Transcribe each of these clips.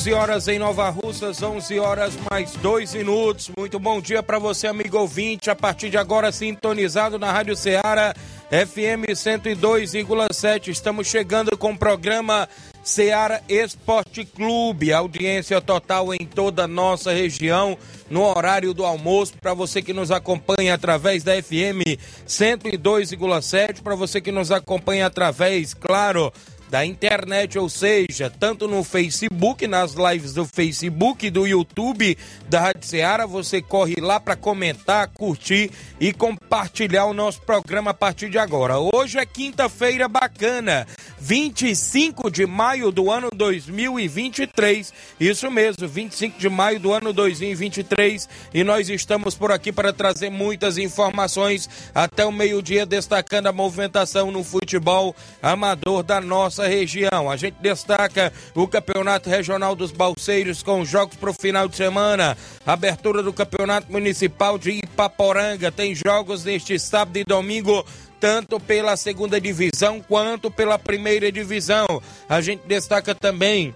11 horas em Nova Russas, 11 horas mais 2 minutos. Muito bom dia para você, amigo ouvinte. A partir de agora, sintonizado na Rádio Ceará, FM 102,7. Estamos chegando com o programa Ceará Esporte Clube. Audiência total em toda a nossa região, no horário do almoço. Para você que nos acompanha através da FM 102,7. Para você que nos acompanha através, claro da internet, ou seja, tanto no Facebook, nas lives do Facebook, do YouTube da Rádio Ceará, você corre lá para comentar, curtir e compartilhar o nosso programa a partir de agora. Hoje é quinta-feira bacana, 25 de maio do ano 2023. Isso mesmo, 25 de maio do ano 2023, e nós estamos por aqui para trazer muitas informações até o meio-dia destacando a movimentação no futebol amador da nossa nossa região. A gente destaca o Campeonato Regional dos Balseiros com jogos para o final de semana. Abertura do Campeonato Municipal de Ipaporanga. Tem jogos neste sábado e domingo tanto pela segunda divisão quanto pela primeira divisão. A gente destaca também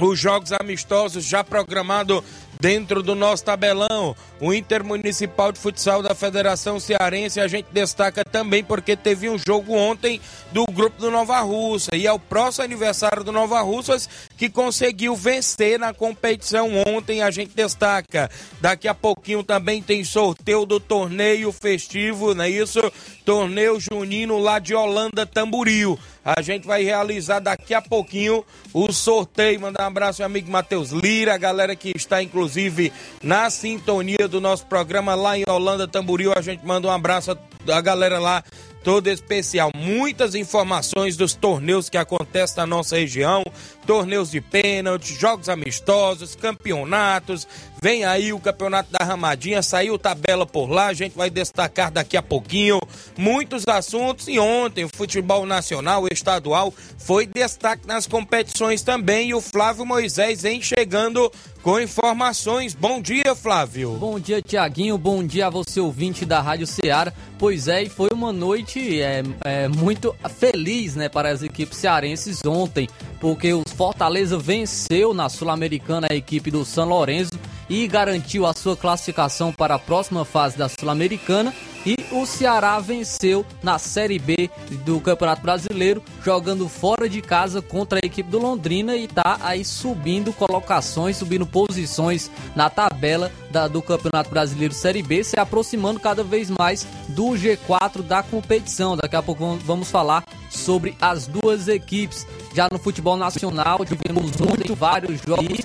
os jogos amistosos já programados dentro do nosso tabelão. O Intermunicipal de Futsal da Federação Cearense a gente destaca também porque teve um jogo ontem do grupo do Nova Russa e é o próximo aniversário do Nova Russas que conseguiu vencer na competição ontem. A gente destaca. Daqui a pouquinho também tem sorteio do torneio festivo, não é isso? Torneio junino lá de Holanda Tamburil. A gente vai realizar daqui a pouquinho o sorteio. Mandar um abraço ao amigo Matheus Lira, a galera que está inclusive na sintonia do nosso programa lá em Holanda Tamburil. A gente manda um abraço a galera lá todo especial. Muitas informações dos torneios que acontecem na nossa região, torneios de pênalti, jogos amistosos, campeonatos. Vem aí o campeonato da Ramadinha, saiu tabela por lá, a gente vai destacar daqui a pouquinho muitos assuntos. E ontem o futebol nacional, estadual, foi destaque nas competições também. E o Flávio Moisés vem chegando com informações. Bom dia, Flávio. Bom dia, Tiaguinho. Bom dia a você, ouvinte da Rádio Ceará. Pois é, e foi uma noite é, é, muito feliz né, para as equipes cearenses ontem, porque o Fortaleza venceu na Sul-Americana a equipe do São Lourenço e garantiu a sua classificação para a próxima fase da Sul-Americana. E o Ceará venceu na Série B do Campeonato Brasileiro, jogando fora de casa contra a equipe do Londrina e tá aí subindo colocações, subindo posições na tabela da, do Campeonato Brasileiro Série B, se aproximando cada vez mais do G4 da competição. Daqui a pouco vamos falar sobre as duas equipes. Já no futebol nacional, tivemos muito vários jogos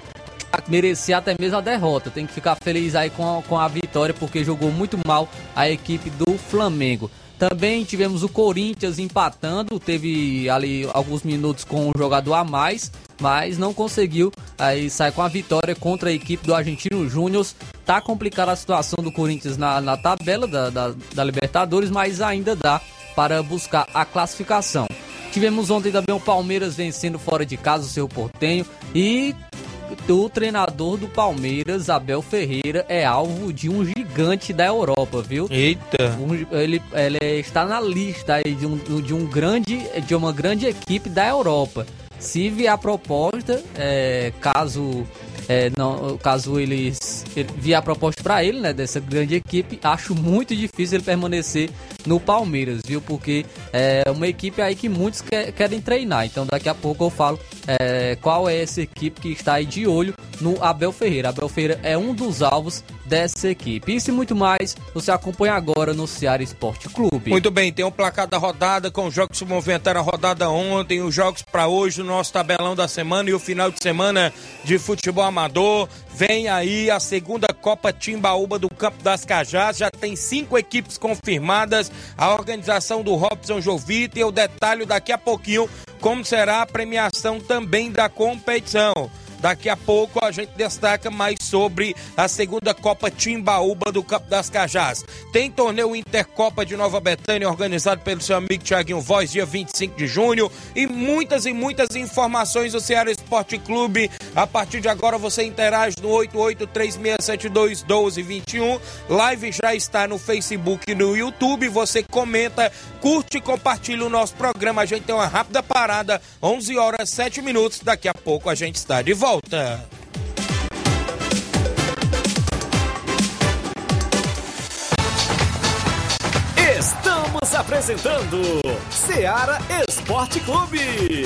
merecia até mesmo a derrota. Tem que ficar feliz aí com a, com a vitória, porque jogou muito mal a equipe do Flamengo. Também tivemos o Corinthians empatando, teve ali alguns minutos com um jogador a mais, mas não conseguiu aí sair com a vitória contra a equipe do Argentino Júnior. Tá complicada a situação do Corinthians na, na tabela da, da, da Libertadores, mas ainda dá para buscar a classificação. Tivemos ontem também o Palmeiras vencendo fora de casa o seu Portenho e o treinador do Palmeiras, Abel Ferreira, é alvo de um gigante da Europa, viu? Eita! Um, ele, ele está na lista aí de, um, de um grande, de uma grande equipe da Europa. Se vier a proposta, é, caso é, não, caso eles ele, vier a proposta para ele, né, dessa grande equipe, acho muito difícil ele permanecer no Palmeiras, viu? Porque é uma equipe aí que muitos quer, querem treinar. Então daqui a pouco eu falo é, qual é essa equipe que está aí de olho no Abel Ferreira. Abel Ferreira é um dos alvos dessa equipe. Isso e muito mais você acompanha agora no Ceará Esporte Clube. Muito bem, tem o um placar da rodada com os jogos que se movimentaram a rodada ontem, os jogos para hoje, o nosso tabelão da semana e o final de semana de futebol amador. Vem aí a segunda Copa Timbaúba do Campo das Cajás. Já tem cinco equipes confirmadas. A organização do Robson Jovita e o detalhe daqui a pouquinho como será a premiação também da competição. Daqui a pouco a gente destaca mais sobre a segunda Copa Timbaúba do Campo das Cajás. Tem torneio Intercopa de Nova Betânia organizado pelo seu amigo Tiaguinho Voz, dia 25 de junho. E muitas e muitas informações do Ceará Esporte Clube. A partir de agora você interage no 8836721221. Live já está no Facebook e no YouTube. Você comenta, curte e compartilha o nosso programa. A gente tem uma rápida parada, 11 horas 7 minutos. Daqui a pouco a gente está de volta volta. Estamos apresentando Seara Esporte Clube.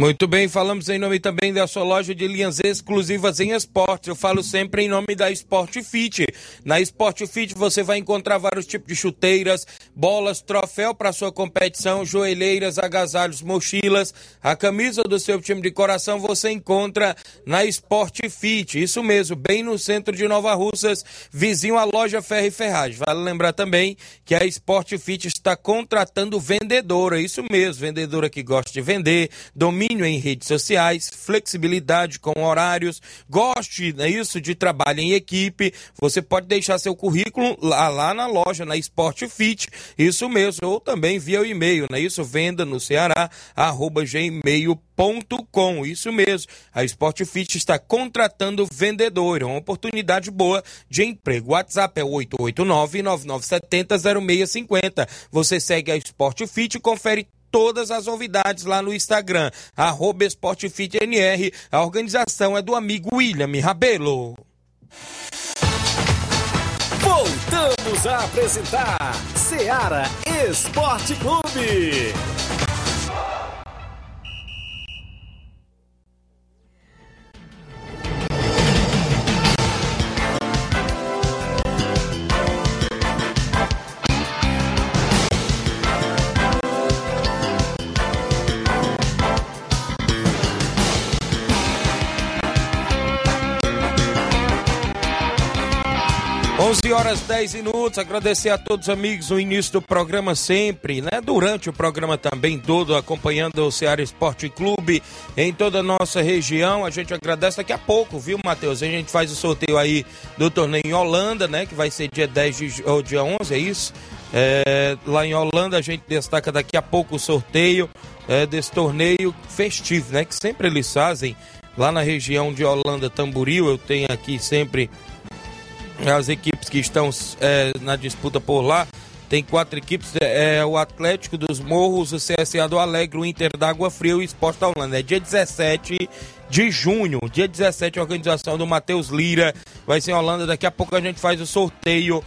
Muito bem, falamos em nome também da sua loja de linhas exclusivas em esportes. Eu falo sempre em nome da Sport Fit. Na Sport Fit você vai encontrar vários tipos de chuteiras, bolas, troféu para sua competição, joelheiras, agasalhos, mochilas. A camisa do seu time de coração você encontra na Sport Fit. Isso mesmo, bem no centro de Nova Russas, vizinho à loja Ferro e Ferragem. Vale lembrar também que a Sport Fit está contratando vendedora. Isso mesmo, vendedora que gosta de vender, domínio em redes sociais, flexibilidade com horários, goste né, isso de trabalho em equipe, você pode deixar seu currículo lá, lá na loja, na Sport Fit, isso mesmo, ou também via o e-mail, né? Isso, venda no Ceará, arroba gmail.com, isso mesmo. A Sport Fit está contratando vendedor, é uma oportunidade boa de emprego. WhatsApp é 889-9970-0650. Você segue a Sport Fit e confere todas as novidades lá no Instagram, arroba EsporteFitNR. A organização é do amigo William Rabelo. Voltamos a apresentar Seara Esporte Clube. 11 horas 10 minutos. Agradecer a todos os amigos no início do programa sempre, né? Durante o programa também todo, acompanhando o Ceará Esporte Clube em toda a nossa região. A gente agradece daqui a pouco, viu, Matheus? A gente faz o sorteio aí do torneio em Holanda, né? Que vai ser dia 10 de, ou dia 11, é isso? É, lá em Holanda a gente destaca daqui a pouco o sorteio é, desse torneio festivo, né? Que sempre eles fazem lá na região de Holanda, Tamboril. Eu tenho aqui sempre as equipes que estão é, na disputa por lá. Tem quatro equipes, é, é, o Atlético dos Morros, o CSA do Alegre, o Inter da Água Fria e o Esporte da Holanda. É dia 17 de junho, dia 17, a organização do Matheus Lira vai ser em Holanda. Daqui a pouco a gente faz o sorteio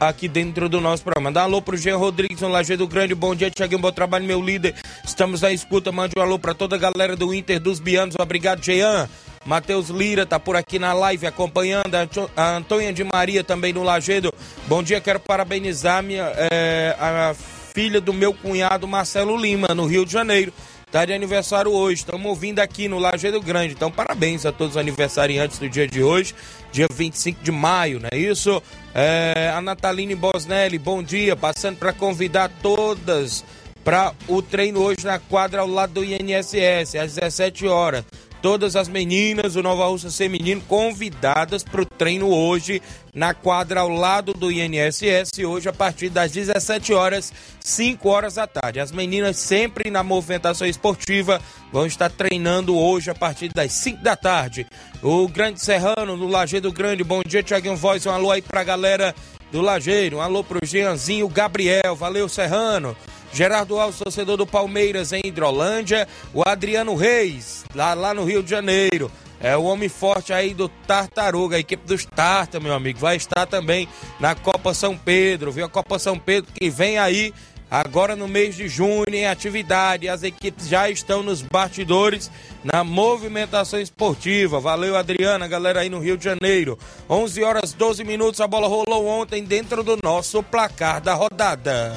aqui dentro do nosso programa. Dá um alô pro Jean Rodrigues, no Lajeado Grande. Bom dia, Tiaguinho. Bom trabalho, meu líder. Estamos na escuta. Mande um alô para toda a galera do Inter dos Bianos. Obrigado, Jean. Matheus Lira tá por aqui na live acompanhando. A Antônia de Maria também no Lagedo. Bom dia, quero parabenizar minha, é, a filha do meu cunhado Marcelo Lima, no Rio de Janeiro. Tá de aniversário hoje, estamos ouvindo aqui no Lajeado Grande. Então, parabéns a todos os aniversariantes do dia de hoje, dia 25 de maio, não é isso? É, a Nataline Bosnelli, bom dia, passando para convidar todas para o treino hoje na quadra ao lado do INSS, às 17 horas todas as meninas do Nova Russa Feminino convidadas para o treino hoje na quadra ao lado do INSS, hoje a partir das 17 horas, 5 horas da tarde. As meninas sempre na movimentação esportiva vão estar treinando hoje a partir das 5 da tarde. O Grande Serrano, no Lajeiro Grande, bom dia, Tiaguinho Voz, um alô aí para a galera do Lajeiro, um alô pro Jeanzinho Gabriel, valeu Serrano. Gerardo Alves, torcedor do Palmeiras em Hidrolândia. O Adriano Reis, lá, lá no Rio de Janeiro. É o homem forte aí do Tartaruga, a equipe dos Tarta, meu amigo. Vai estar também na Copa São Pedro, viu? A Copa São Pedro que vem aí agora no mês de junho em atividade. As equipes já estão nos bastidores na movimentação esportiva. Valeu, Adriana, galera aí no Rio de Janeiro. 11 horas 12 minutos. A bola rolou ontem dentro do nosso placar da rodada.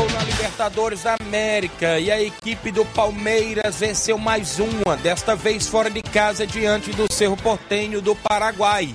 Libertadores da América e a equipe do Palmeiras venceu mais uma, desta vez fora de casa diante do Cerro Portenho do Paraguai.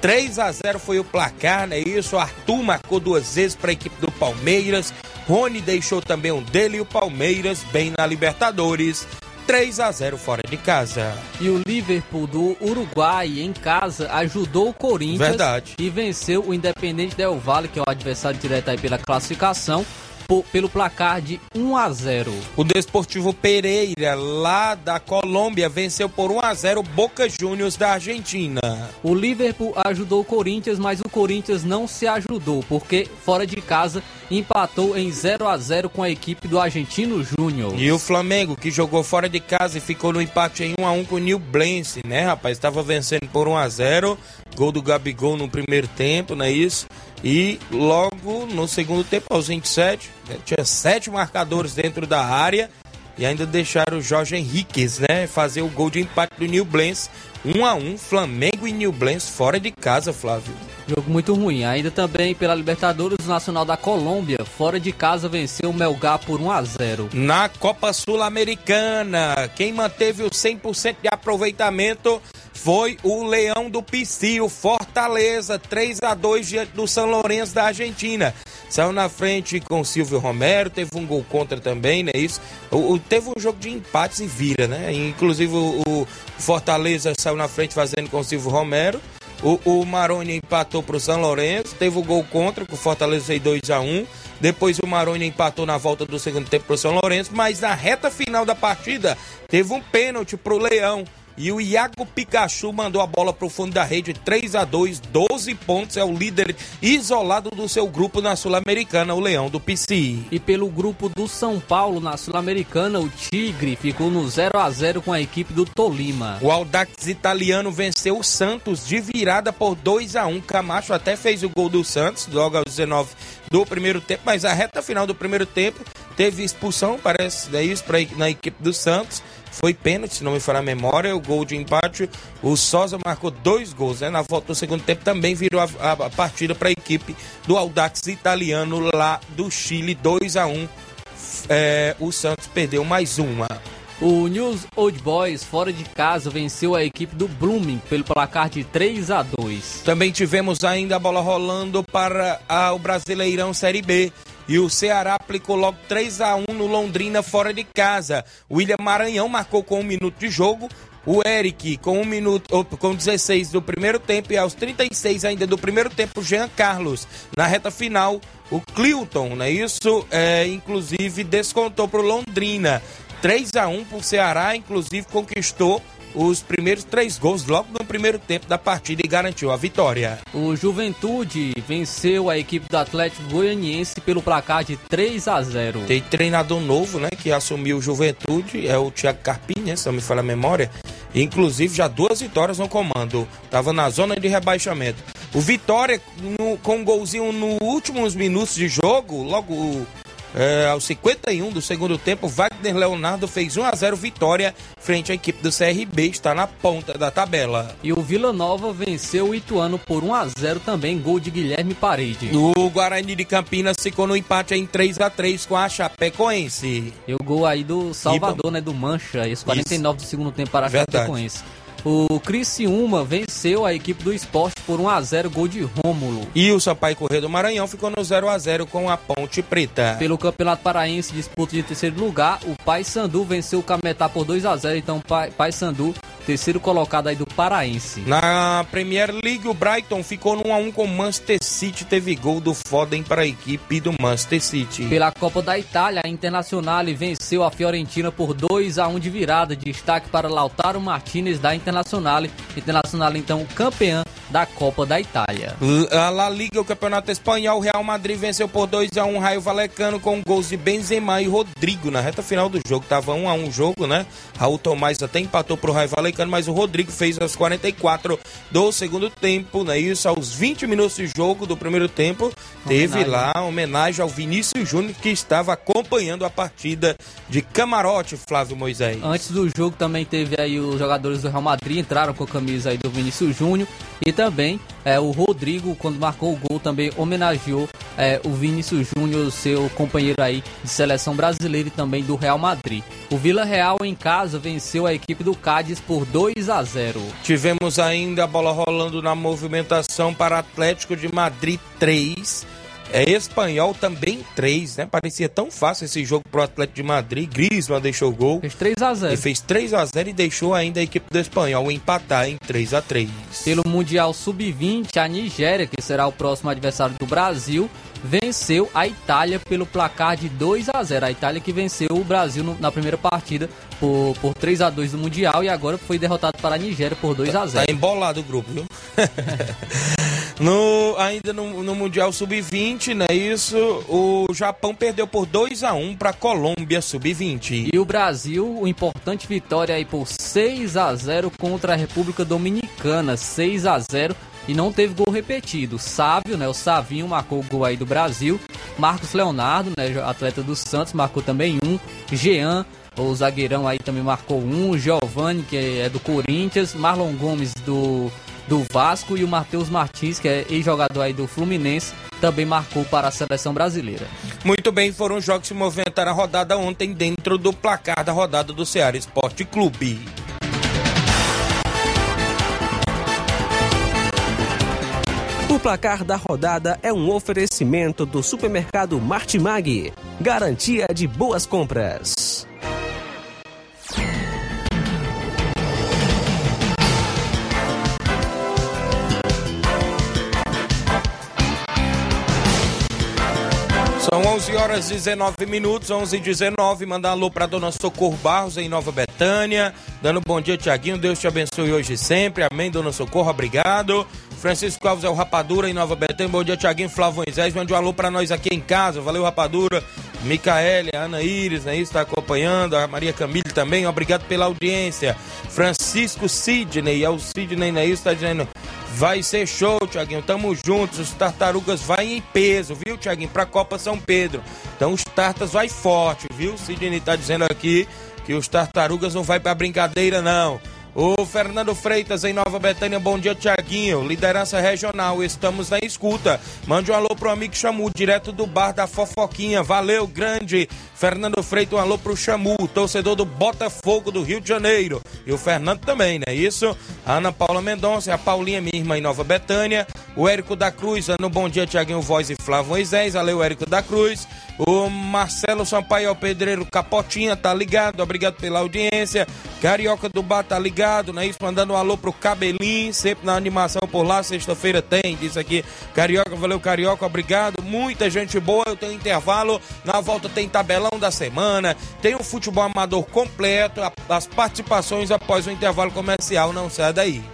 3 a 0 foi o placar, não é isso? Arthur marcou duas vezes para a equipe do Palmeiras. Rony deixou também um dele e o Palmeiras bem na Libertadores. 3 a 0 fora de casa. E o Liverpool do Uruguai em casa ajudou o Corinthians Verdade. e venceu o Independente Del Valle, que é o adversário direto aí pela classificação, por- pelo placar de 1 a 0. O Desportivo Pereira, lá da Colômbia, venceu por 1 a 0 o Boca Juniors da Argentina. O Liverpool ajudou o Corinthians, mas o Corinthians não se ajudou, porque fora de casa empatou em 0 a 0 com a equipe do Argentino Júnior. E o Flamengo, que jogou fora de casa e ficou no empate em 1 a 1 com o New Blense, né, rapaz? Estava vencendo por 1 a 0 Gol do Gabigol no primeiro tempo, não é isso? E logo no segundo tempo, aos 27, né, tinha sete marcadores dentro da área e ainda deixaram o Jorge Henriquez, né, fazer o gol de empate do New Blense. 1 a 1 Flamengo e New Blense fora de casa, Flávio. Jogo muito ruim. Ainda também pela Libertadores, o Nacional da Colômbia, fora de casa, venceu o Melgar por 1 a 0. Na Copa Sul-Americana, quem manteve o 100% de aproveitamento foi o Leão do Pici, Fortaleza, 3 a 2 diante do São Lourenço da Argentina. Saiu na frente com o Silvio Romero, teve um gol contra também, né? Isso. O, o- teve um jogo de empates e vira, né? Inclusive o, o Fortaleza saiu na frente fazendo com o Silvio Romero. O, o Maroni empatou para o São Lourenço, teve o gol contra, com o Fortaleza fez 2 a 1 Depois o Maroni empatou na volta do segundo tempo para o São Lourenço, mas na reta final da partida teve um pênalti para o Leão. E o Iago Pikachu mandou a bola para o fundo da rede, 3 a 2 12 pontos. É o líder isolado do seu grupo na Sul-Americana, o Leão do PC. E pelo grupo do São Paulo na Sul-Americana, o Tigre ficou no 0 a 0 com a equipe do Tolima. O Audax italiano venceu o Santos de virada por 2 a 1 Camacho até fez o gol do Santos, logo aos 19 do primeiro tempo, mas a reta final do primeiro tempo teve expulsão, parece, é isso, pra, na equipe do Santos. Foi pênalti, se não me falha a memória, o gol de empate. O Sosa marcou dois gols, né? Na volta do segundo tempo também virou a, a- a partida para a equipe do Audax italiano lá do Chile, 2 a 1 É, o Santos perdeu mais uma. O News Old Boys, fora de casa, venceu a equipe do Blooming pelo placar de 3 a 2. Também tivemos ainda a bola rolando para a- o Brasileirão Série B. E o Ceará aplicou logo 3 a 1 no Londrina fora de casa. William Maranhão marcou com um minuto de jogo. O Eric com um minuto, com 16 do primeiro tempo e aos 36 ainda do primeiro tempo, Jean Carlos. Na reta final, o Clilton, não é isso? É, inclusive descontou para o Londrina. 3 a 1 para o Ceará, inclusive conquistou os primeiros três gols logo no primeiro tempo da partida e garantiu a vitória. O Juventude venceu a equipe do Atlético Goianiense pelo placar de 3 a 0. Tem treinador novo, né, que assumiu o Juventude, é o Thiago Carpim, né, se não me falha a memória. Inclusive já duas vitórias no comando. Tava na zona de rebaixamento. O Vitória no, com um golzinho nos últimos minutos de jogo, logo é, aos 51 do segundo tempo, Wagner Leonardo fez 1 a 0 vitória frente à equipe do CRB, está na ponta da tabela. E o Vila Nova venceu o Ituano por 1 a 0 também, gol de Guilherme Parede. O Guarani de Campinas ficou no empate em 3 a 3 com a Chapecoense. E o gol aí do Salvador, né, do Mancha, esse 49 Isso. do segundo tempo para a Chapecoense. O Criciúma venceu a equipe do esporte por 1 a 0 gol de Rômulo. E o Sampaio Correio do Maranhão ficou no 0 a 0 com a Ponte Preta. Pelo Campeonato Paraense, disputa de terceiro lugar, o Paysandu venceu o Cametá por 2 a 0 então Paysandu terceiro colocado aí do Paraense. Na Premier League, o Brighton ficou no 1x1 com o Manchester City, teve gol do Foden para a equipe do Manchester City. Pela Copa da Itália, a Internacional venceu a Fiorentina por 2x1 de virada, destaque para Lautaro Martinez da Internacional. Internacional então campeã da Copa da Itália. A La Liga, o Campeonato Espanhol, o Real Madrid venceu por 2 a 1 Raio Valecano com gols de Benzema e Rodrigo na reta final do jogo. Tava 1 a 1 o jogo, né? Raul Tomás até empatou pro Raio Valecano, mas o Rodrigo fez aos 44 do segundo tempo, né? Isso aos 20 minutos de jogo do primeiro tempo. Teve homenagem. lá homenagem ao Vinícius Júnior que estava acompanhando a partida de camarote, Flávio Moisés. Antes do jogo também teve aí os jogadores do Real Madrid entraram com a camisa aí do Vinícius Júnior e também é, o Rodrigo, quando marcou o gol, também homenageou é, o Vinícius Júnior, seu companheiro aí de seleção brasileira e também do Real Madrid. O Vila Real em casa venceu a equipe do Cádiz por 2 a 0. Tivemos ainda a bola rolando na movimentação para Atlético de Madrid 3, é espanhol também 3, né? Parecia tão fácil esse jogo pro Atlético de Madrid. Griezmann deixou o gol. Fez 3 a 0. E fez 3 a 0 e deixou ainda a equipe do espanhol empatar em 3 a 3. Pelo Mundial Sub-20, a Nigéria, que será o próximo adversário do Brasil, venceu a Itália pelo placar de 2 a 0. A Itália que venceu o Brasil no, na primeira partida por, por 3 a 2 no Mundial e agora foi derrotado para a Nigéria por 2 a 0. Tá embolado o grupo, viu? no, ainda no, no Mundial Sub-20, né? Isso, o Japão perdeu por 2 a 1 para a Colômbia Sub-20. E o Brasil, uma importante vitória aí por 6 a 0 contra a República Dominicana, 6 a 0 e não teve gol repetido. Sávio, né, o Savinho marcou o gol aí do Brasil. Marcos Leonardo, né, atleta do Santos, marcou também um. Jean, o zagueirão aí também marcou um. Giovanni, que é do Corinthians. Marlon Gomes do, do Vasco e o Matheus Martins, que é ex-jogador aí do Fluminense, também marcou para a seleção brasileira. Muito bem, foram os jogos que se movimentaram a rodada ontem dentro do placar da rodada do Ceará Esporte Clube. O placar da rodada é um oferecimento do supermercado Martimag. Garantia de boas compras. São 11 horas e 19 minutos, 11 e 19. Mandar alô para dona Socorro Barros em Nova Betânia. Dando bom dia, Tiaguinho. Deus te abençoe hoje e sempre. Amém, dona Socorro. Obrigado. Francisco Alves é o Rapadura em Nova Betânia. Bom dia, Tiaguinho Flávio Moisés. Mande um alô para nós aqui em casa. Valeu, Rapadura. Micaele, Ana Iris, né? Está acompanhando. A Maria Camille também. Obrigado pela audiência. Francisco Sidney. É o Sidney, né? Está dizendo. Vai ser show, Tiaguinho. Tamo juntos. Os tartarugas vai em peso, viu, Tiaguinho? Pra Copa São Pedro. Então os tartas vai forte, viu? Sidney tá dizendo aqui que os tartarugas não vai pra brincadeira, não. O Fernando Freitas em Nova Betânia, bom dia, Tiaguinho. Liderança regional, estamos na escuta. Mande um alô pro amigo Chamu, direto do bar da Fofoquinha. Valeu, grande. Fernando Freitas, um alô pro Chamu, torcedor do Botafogo do Rio de Janeiro. E o Fernando também, né? Isso. A Ana Paula Mendonça, a Paulinha, minha irmã em Nova Betânia. O Érico da Cruz, no Bom Dia, Tiaguinho Voz e Flávio Moisés. Valeu, Érico da Cruz. O Marcelo Sampaio Pedreiro Capotinha, tá ligado? Obrigado pela audiência. Carioca do Bar tá ligado, né? Isso, mandando um alô pro Cabelinho, sempre na animação por lá, sexta-feira tem, diz aqui. Carioca, valeu Carioca, obrigado. Muita gente boa, eu tenho intervalo, na volta tem tabelão da semana, tem o futebol amador completo, as participações após o intervalo comercial, não sai daí.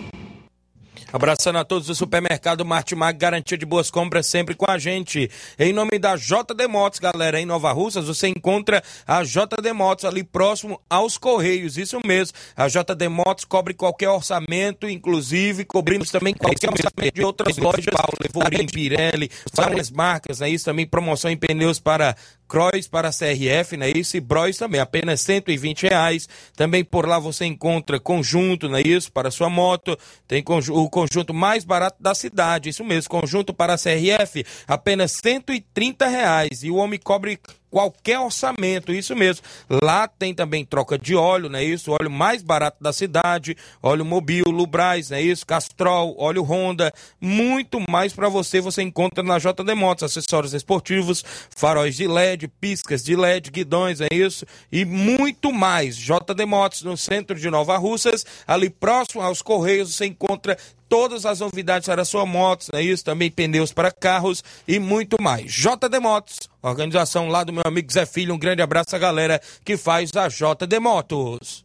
Abraçando a todos do supermercado Martimag, garantia de boas compras sempre com a gente. Em nome da JD Motos, galera, em Nova Russas, você encontra a JD Motos ali próximo aos Correios. Isso mesmo, a JD Motos cobre qualquer orçamento, inclusive cobrimos também qualquer orçamento de outras lojas, Paulo, Levorim, Pirelli, várias marcas, é isso também, promoção em pneus para Cross para CRF, né? Isso, e Bros também, apenas 120 reais. Também por lá você encontra conjunto, né? Isso, para sua moto. Tem o conjunto mais barato da cidade, isso mesmo, conjunto para CRF, apenas 130 reais. E o homem cobre qualquer orçamento, isso mesmo. Lá tem também troca de óleo, não é isso? Óleo mais barato da cidade, óleo Mobil, Lubrais, não é isso? Castrol, óleo Honda, muito mais para você você encontra na JD Motos, acessórios esportivos, faróis de LED, piscas de LED, guidões, é isso? E muito mais. JD Motos no centro de Nova Russas, ali próximo aos Correios, você encontra todas as novidades para sua moto, é isso? Também pneus para carros e muito mais. JD Motos, organização lá do meu amigo Zé Filho. Um grande abraço à galera que faz a JD Motos.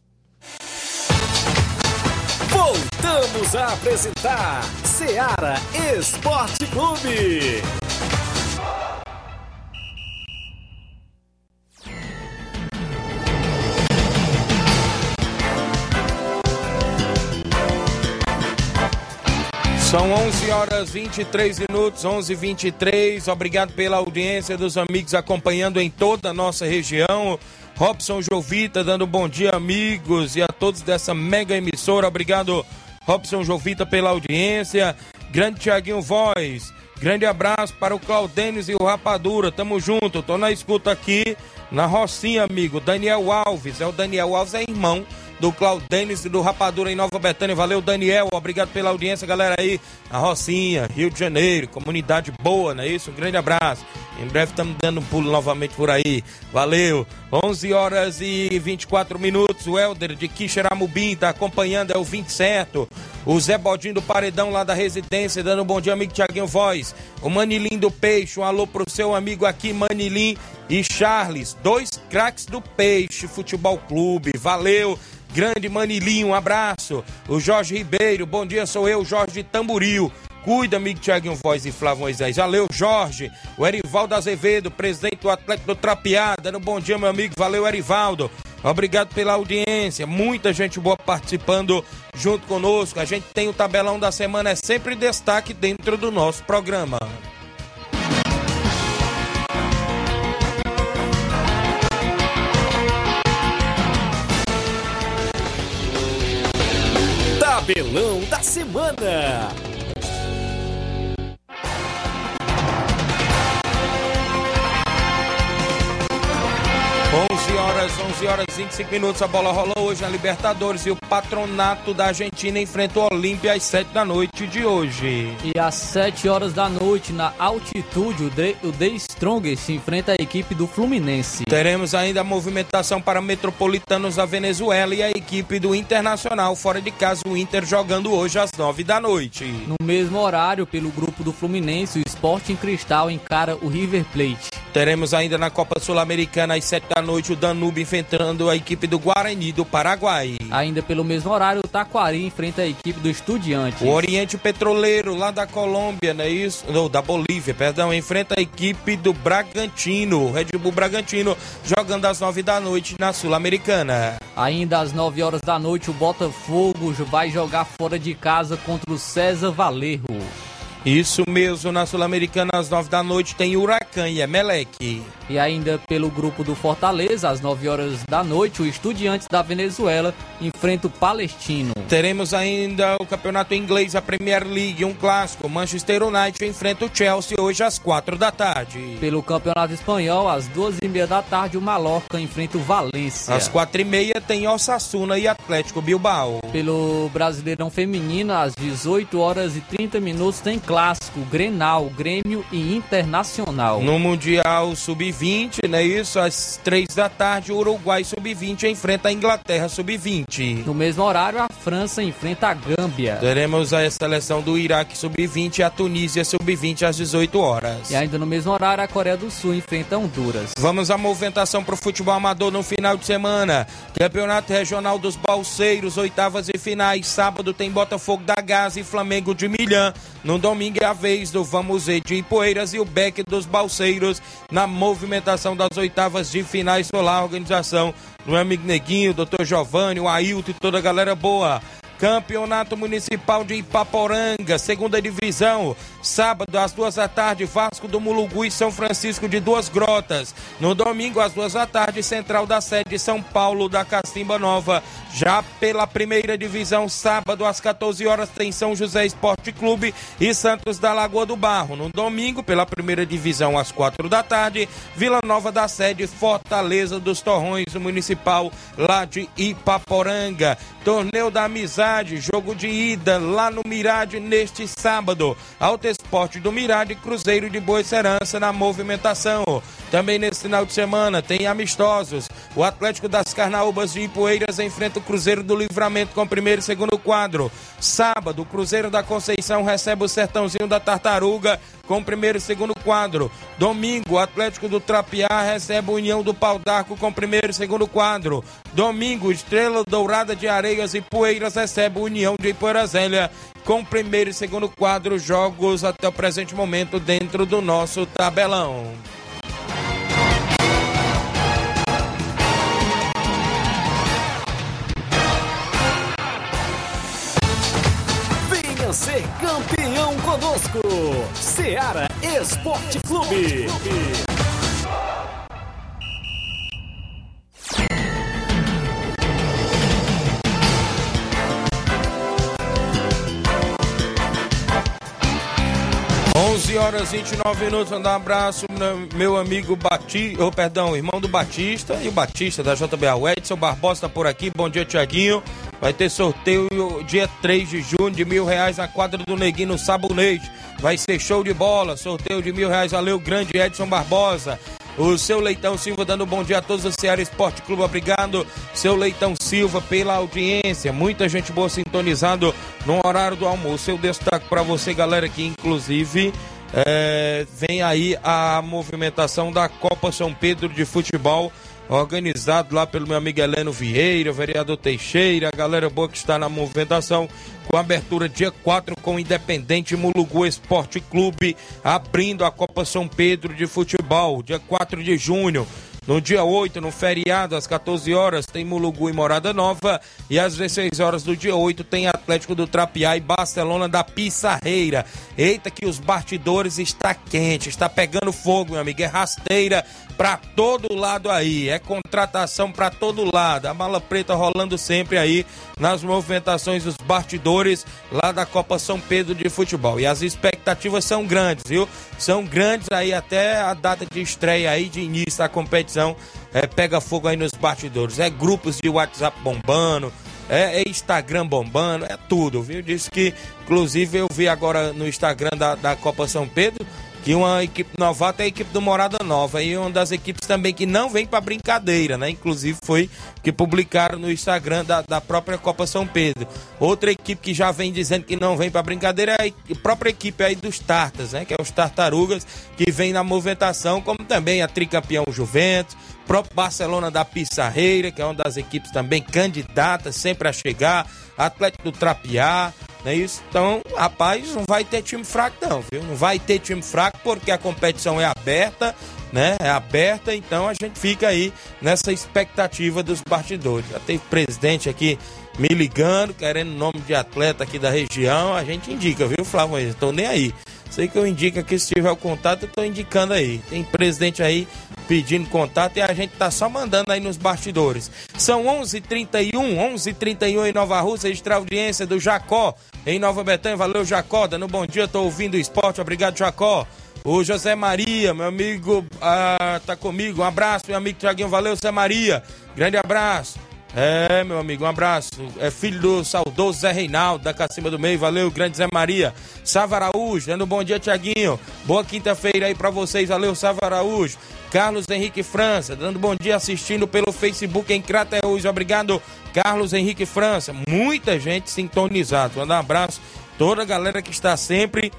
Voltamos a apresentar Seara Esporte Clube. São 11 horas 23 minutos, 11 23 Obrigado pela audiência dos amigos acompanhando em toda a nossa região. Robson Jovita dando bom dia, amigos, e a todos dessa mega emissora. Obrigado, Robson Jovita, pela audiência. Grande Tiaguinho Voz. Grande abraço para o Claudênis e o Rapadura. Tamo junto. Tô na escuta aqui na Rocinha, amigo. Daniel Alves. É o Daniel Alves, é irmão do Claudênis do Rapadura em Nova Betânia. Valeu, Daniel. Obrigado pela audiência, galera aí. Na Rocinha, Rio de Janeiro, comunidade boa, não é isso? Um grande abraço. Em breve estamos dando um pulo novamente por aí. Valeu. 11 horas e 24 minutos. O Helder de Quixeramobim tá acompanhando, é o 20 certo. O Zé Bodinho do Paredão lá da residência, dando um bom dia, amigo Tiaguinho Voz. O Manilim do Peixe, um alô pro seu amigo aqui, Manilim e Charles, dois craques do Peixe Futebol Clube. Valeu. Grande Manilinho, um abraço. O Jorge Ribeiro, bom dia, sou eu, Jorge Tamburil. Cuida, amigo Tiaguinho Voz e Flávio Moisés. Valeu, Jorge. O Erivaldo Azevedo, presidente do Atlético do Trapeada. Dando bom dia, meu amigo. Valeu, Erivaldo. Obrigado pela audiência. Muita gente boa participando junto conosco. A gente tem o tabelão da semana, é sempre destaque dentro do nosso programa. Tabelão da semana. 11 horas, 11 horas e 25 minutos. A bola rolou hoje na Libertadores e o patronato da Argentina enfrenta o Olímpia às 7 da noite de hoje. E às 7 horas da noite, na altitude, o The, o The Strongest se enfrenta a equipe do Fluminense. Teremos ainda a movimentação para Metropolitanos da Venezuela e a equipe do Internacional fora de casa, o Inter jogando hoje às 9 da noite. No mesmo horário, pelo grupo do Fluminense, o Sporting Cristal encara o River Plate. Teremos ainda na Copa Sul-Americana às 7 da noite o Danúbio enfrentando a equipe do Guarani do Paraguai. Ainda pelo mesmo horário, o Taquari enfrenta a equipe do Estudiantes. O Oriente Petroleiro, lá da Colômbia, não é isso? Não, da Bolívia, perdão, enfrenta a equipe do Bragantino, Red Bull Bragantino, jogando às 9 da noite na Sul-Americana. Ainda às 9 horas da noite, o Botafogo vai jogar fora de casa contra o César Valerro. Isso mesmo, na Sul-Americana, às 9 da noite, tem Huracan e Emelec. E ainda pelo grupo do Fortaleza, às 9 horas da noite, o Estudiantes da Venezuela enfrenta o Palestino. Teremos ainda o campeonato inglês, a Premier League, um clássico. Manchester United enfrenta o Chelsea hoje às 4 da tarde. Pelo campeonato espanhol, às 2h30 da tarde, o Mallorca enfrenta o Valência. Às 4h30 tem Osasuna e Atlético Bilbao. Pelo Brasileirão Feminino, às 18 horas e 30 minutos, tem clássico, Grenal, Grêmio e Internacional. No Mundial Sub-20, não é isso? Às 3 da tarde, o Uruguai Sub-20 enfrenta a Inglaterra Sub-20. No mesmo horário, a França enfrenta a Gâmbia. Teremos a seleção do Iraque Sub-20 e a Tunísia Sub-20 às 18 horas. E ainda no mesmo horário, a Coreia do Sul enfrenta Honduras. Vamos à movimentação para o futebol amador no final de semana. Campeonato Regional dos Balseiros, oitavas e finais. Sábado tem Botafogo da Gás e Flamengo de Milhã. No domingo é a vez do Vamos Ver de Ipueiras e o Beck dos Balseiros na movimentação das oitavas de finais. Olá, organização do meu amigo Neguinho, doutor Giovanni, o Ailton e toda a galera boa. Campeonato Municipal de Ipaporanga, segunda divisão. Sábado, às duas da tarde, Vasco do Mulugu e São Francisco de Duas Grotas. No domingo, às duas da tarde, Central da Sede São Paulo da Cacimba Nova. Já pela primeira divisão, sábado, às 14 horas, tem São José Esporte Clube e Santos da Lagoa do Barro. No domingo, pela primeira divisão, às quatro da tarde, Vila Nova da Sede, Fortaleza dos Torrões, o Municipal lá de Ipaporanga. Torneio da Amizade, jogo de ida lá no Mirade neste sábado. Alto Esporte do Mirade, Cruzeiro de Boa Serança na movimentação. Também nesse final de semana tem amistosos. O Atlético das Carnaúbas de Ipueiras enfrenta o Cruzeiro do Livramento com primeiro e segundo quadro. Sábado, o Cruzeiro da Conceição recebe o Sertãozinho da Tartaruga com primeiro e segundo quadro. Domingo, o Atlético do Trapiá recebe a União do Pau d'Arco com primeiro e segundo quadro. Domingo, Estrela Dourada de Areias e Poeiras recebe a União de Ipoeirazélia com primeiro e segundo quadro. Jogos até o presente momento dentro do nosso tabelão. Conosco. Seara Esporte Clube. 11 horas e 29 minutos. Mandar um abraço meu amigo Batista, oh, perdão, irmão do Batista e o Batista da JBA. Edson Barbosa tá por aqui. Bom dia, Tiaguinho. Vai ter sorteio dia 3 de junho de mil reais na quadra do Neguinho no Sabonete. Vai ser show de bola. Sorteio de mil reais. Valeu, grande Edson Barbosa. O seu Leitão Silva dando um bom dia a todos do Ceará Esporte Clube. Obrigado, seu Leitão Silva, pela audiência. Muita gente boa sintonizando no horário do almoço. Eu destaco para você, galera, que inclusive é, vem aí a movimentação da Copa São Pedro de Futebol organizado lá pelo meu amigo Heleno Vieira, vereador Teixeira, a galera boa que está na movimentação, com abertura dia 4 com o Independente Mulugu Esporte Clube, abrindo a Copa São Pedro de Futebol, dia 4 de junho. No dia 8, no feriado, às 14 horas, tem Mulugu e Morada Nova. E às 16 horas do dia 8 tem Atlético do Trapiá e Barcelona da Pissarreira. Eita, que os bastidores está quente, está pegando fogo, meu amigo. É rasteira pra todo lado aí. É contratação pra todo lado. A mala preta rolando sempre aí nas movimentações dos bastidores lá da Copa São Pedro de Futebol. E as expectativas são grandes, viu? São grandes aí até a data de estreia aí, de início da competição. É, pega fogo aí nos bastidores. É grupos de WhatsApp bombando. É, é, Instagram bombando, é tudo, viu? Disse que, inclusive, eu vi agora no Instagram da, da Copa São Pedro que uma equipe novata é a equipe do Morada Nova e uma das equipes também que não vem para brincadeira, né? Inclusive foi que publicaram no Instagram da, da própria Copa São Pedro. Outra equipe que já vem dizendo que não vem para brincadeira é a própria equipe aí dos Tartas, né? Que é os Tartarugas, que vem na movimentação, como também a tricampeão Juventus, próprio Barcelona da Pissarreira, que é uma das equipes também candidatas sempre a chegar, Atlético do Trapiá, não é isso? Então, rapaz, não vai ter time fraco não, viu? Não vai ter time fraco porque a competição é aberta, né? É aberta, então a gente fica aí nessa expectativa dos bastidores. Já teve presidente aqui me ligando, querendo nome de atleta aqui da região, a gente indica, viu, Flávio? Estou nem aí. Sei que eu indico aqui, se tiver o contato, eu tô indicando aí. Tem presidente aí pedindo contato e a gente tá só mandando aí nos bastidores. São 11:31, 11:31 em Nova Rússia, extra audiência do Jacó em Nova Betânia. Valeu, Jacó, dando bom dia, tô ouvindo o esporte. Obrigado, Jacó. O José Maria, meu amigo, ah, tá comigo. Um abraço, meu amigo Tiaguinho. Valeu, José Maria. Grande abraço. É, meu amigo, um abraço. É filho do saudoso Zé Reinaldo, da Cacima do Meio. Valeu, grande Zé Maria. Sava Araújo, dando bom dia, Tiaguinho. Boa quinta-feira aí pra vocês. Valeu, Sava Araújo. Carlos Henrique França, dando bom dia assistindo pelo Facebook em Crateús. Obrigado, Carlos Henrique França. Muita gente sintonizada. Manda um abraço toda a galera que está sempre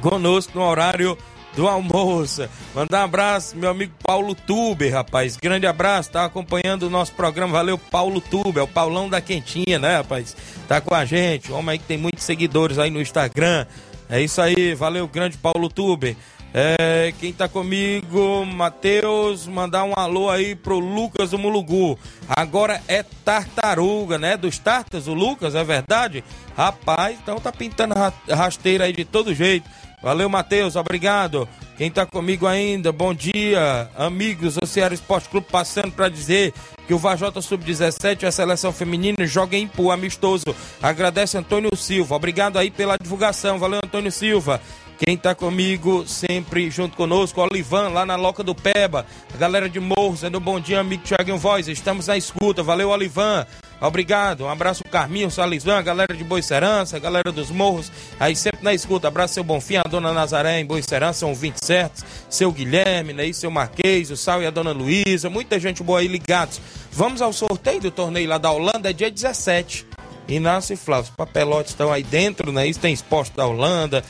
conosco no horário do almoço. Mandar um abraço, meu amigo Paulo Tuber, rapaz. Grande abraço, tá acompanhando o nosso programa. Valeu, Paulo Tuber, é o Paulão da Quentinha, né, rapaz? Tá com a gente, homem aí que tem muitos seguidores aí no Instagram. É isso aí, valeu, grande Paulo Tuber. É, quem tá comigo, Matheus, mandar um alô aí pro Lucas do Mulugu. Agora é tartaruga, né? Dos tartas, o Lucas, é verdade? Rapaz, então tá pintando rasteira aí de todo jeito. Valeu, Matheus, obrigado. Quem tá comigo ainda, bom dia, amigos do Ceará Esporte Clube, passando para dizer que o Vajota Sub-17 a seleção feminina joga em Pu, amistoso. Agradece Antônio Silva, obrigado aí pela divulgação, valeu Antônio Silva. Quem tá comigo sempre junto conosco, Olivan, lá na Loca do Peba. A galera de Morros, dando bom dia, amigo Thiago Voz. Estamos na escuta. Valeu, Olivan. Obrigado. Um abraço, Carminho, a galera de Boicerança, galera dos Morros. Aí sempre na escuta. Abraço, seu Bonfim, a dona Nazaré em Boicerança, são 20 certos. Seu Guilherme, né? E seu Marquês, o Sal e a dona Luísa. Muita gente boa aí ligados. Vamos ao sorteio do torneio lá da Holanda, é dia 17. Inácio e Flávio, os papelotes estão aí dentro, né? Isso tem esporte da Holanda,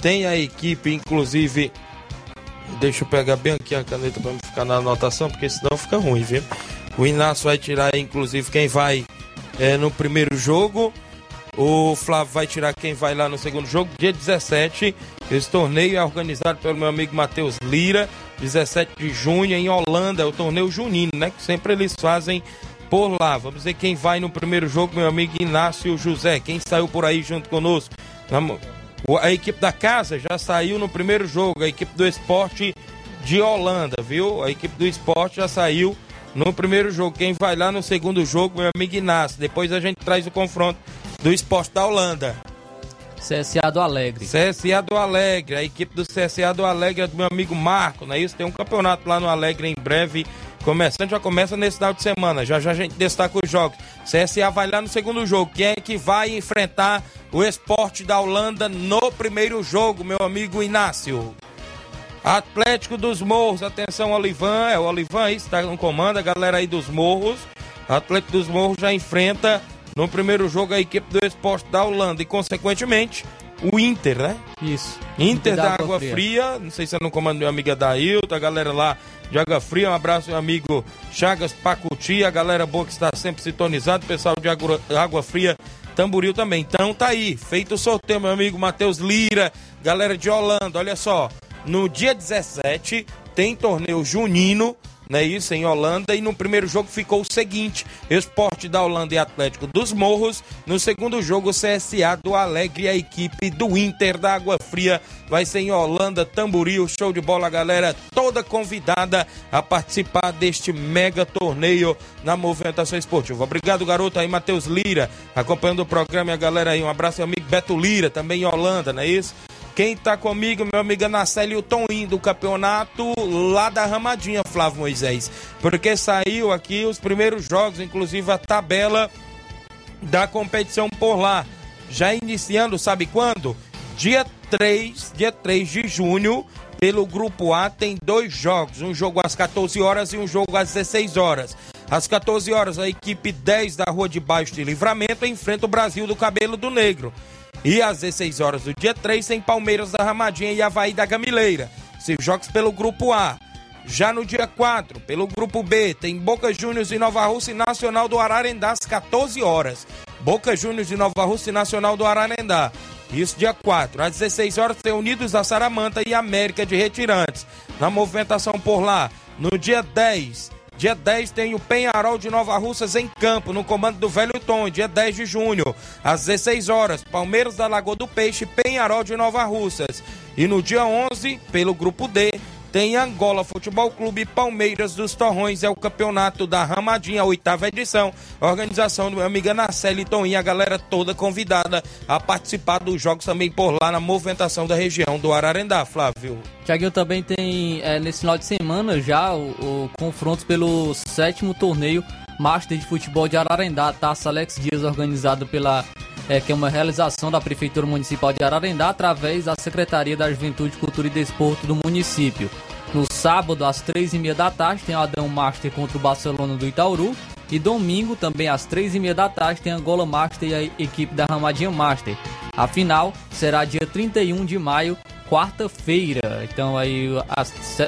tem a equipe, inclusive. Deixa eu pegar bem aqui a caneta para ficar na anotação, porque senão fica ruim, viu? O Inácio vai tirar, inclusive, quem vai é, no primeiro jogo. O Flávio vai tirar quem vai lá no segundo jogo, dia 17. Esse torneio é organizado pelo meu amigo Matheus Lira, 17 de junho em Holanda, é o torneio junino, né? Que sempre eles fazem por lá. Vamos ver quem vai no primeiro jogo, meu amigo Inácio José. Quem saiu por aí junto conosco? A equipe da casa já saiu no primeiro jogo, a equipe do esporte de Holanda, viu? A equipe do esporte já saiu no primeiro jogo. Quem vai lá no segundo jogo, meu amigo Inácio. Depois a gente traz o confronto do esporte da Holanda. CSA do Alegre. CSA do Alegre, a equipe do CSA do Alegre é do meu amigo Marco, não é isso? Tem um campeonato lá no Alegre em breve. Começando, já começa nesse final de semana. Já já a gente destaca os jogos. CSA vai lá no segundo jogo. Quem é que vai enfrentar o esporte da Holanda no primeiro jogo, meu amigo Inácio? Atlético dos Morros, atenção, Olivan, é o Olivan aí, está no comando, a galera aí dos Morros. Atlético dos Morros já enfrenta no primeiro jogo a equipe do esporte da Holanda e, consequentemente, o Inter, né? Isso. Inter, da, Água, Água Fria. Fria. não sei se é no comando meu amigo Adailton, a galera lá de Água Fria, um abraço meu amigo Chagas Pacuti, a galera boa que está sempre sintonizado, pessoal de Água, Água Fria Tamboril também. Então tá aí, feito o sorteio, meu amigo Matheus Lira, galera de Holanda, olha só. No dia 17 tem torneio junino não é isso? Em Holanda. E no primeiro jogo ficou o seguinte: Esporte da Holanda e Atlético dos Morros. No segundo jogo, CSA do Alegre e a equipe do Inter da Água Fria. Vai ser em Holanda, Tamboril, show de bola, galera. Toda convidada a participar deste mega torneio na movimentação esportiva. Obrigado, garoto aí, Matheus Lira, acompanhando o programa e a galera aí. Um abraço, meu amigo Beto Lira, também em Holanda, não é isso? Quem tá comigo, meu amigo Anaceli, o Toninho do campeonato lá da Ramadinha, Flávio Moisés. Porque saiu aqui os primeiros jogos, inclusive a tabela da competição por lá. Já iniciando, sabe quando? Dia 3, dia 3 de junho, pelo grupo A tem dois jogos, um jogo às 14 horas e um jogo às 16 horas. Às 14 horas, a equipe 10 da Rua de Baixo de Livramento enfrenta o Brasil do Cabelo do Negro. E às 16 horas do dia 3 tem Palmeiras da Ramadinha e Havaí da Gamileira. Esses jogos pelo grupo A. Já no dia 4, pelo grupo B, tem Boca Juniors de Nova Rússia e Nacional do Ararendá às 14 horas. Boca Juniors de Nova Rússia e Nacional do Ararendá. Isso dia 4. Às 16 horas tem Unidos da Saramanta e América de Retirantes. Na movimentação por lá. No dia 10, Dia 10 tem o Penharol de Nova Russas em campo, no comando do Velho Tom, dia 10 de junho, às 16 horas. Palmeiras da Lagoa do Peixe, Penharol de Nova Russas. E no dia 11, pelo grupo D, tem Angola Futebol Clube Palmeiras dos Torrões, é o campeonato da Ramadinha, a oitava edição. Organização do meu amigo Anaceli Toninho, a galera toda convidada a participar dos jogos também por lá na movimentação da região do Ararendá, Flávio. Tiaguinho também tem é, nesse final de semana já o, o confronto pelo sétimo torneio Master de Futebol de Ararendá, Taça Alex Dias, organizado pela é, que é uma realização da Prefeitura Municipal de Ararendá através da Secretaria da Juventude, Cultura e Desporto do município. No sábado, às três e meia da tarde, tem o Adão Master contra o Barcelona do Itauru. E domingo, também às três e meia da tarde, tem Angola Master e a equipe da Ramadinha Master. A final será dia 31 de maio, quarta-feira. Então aí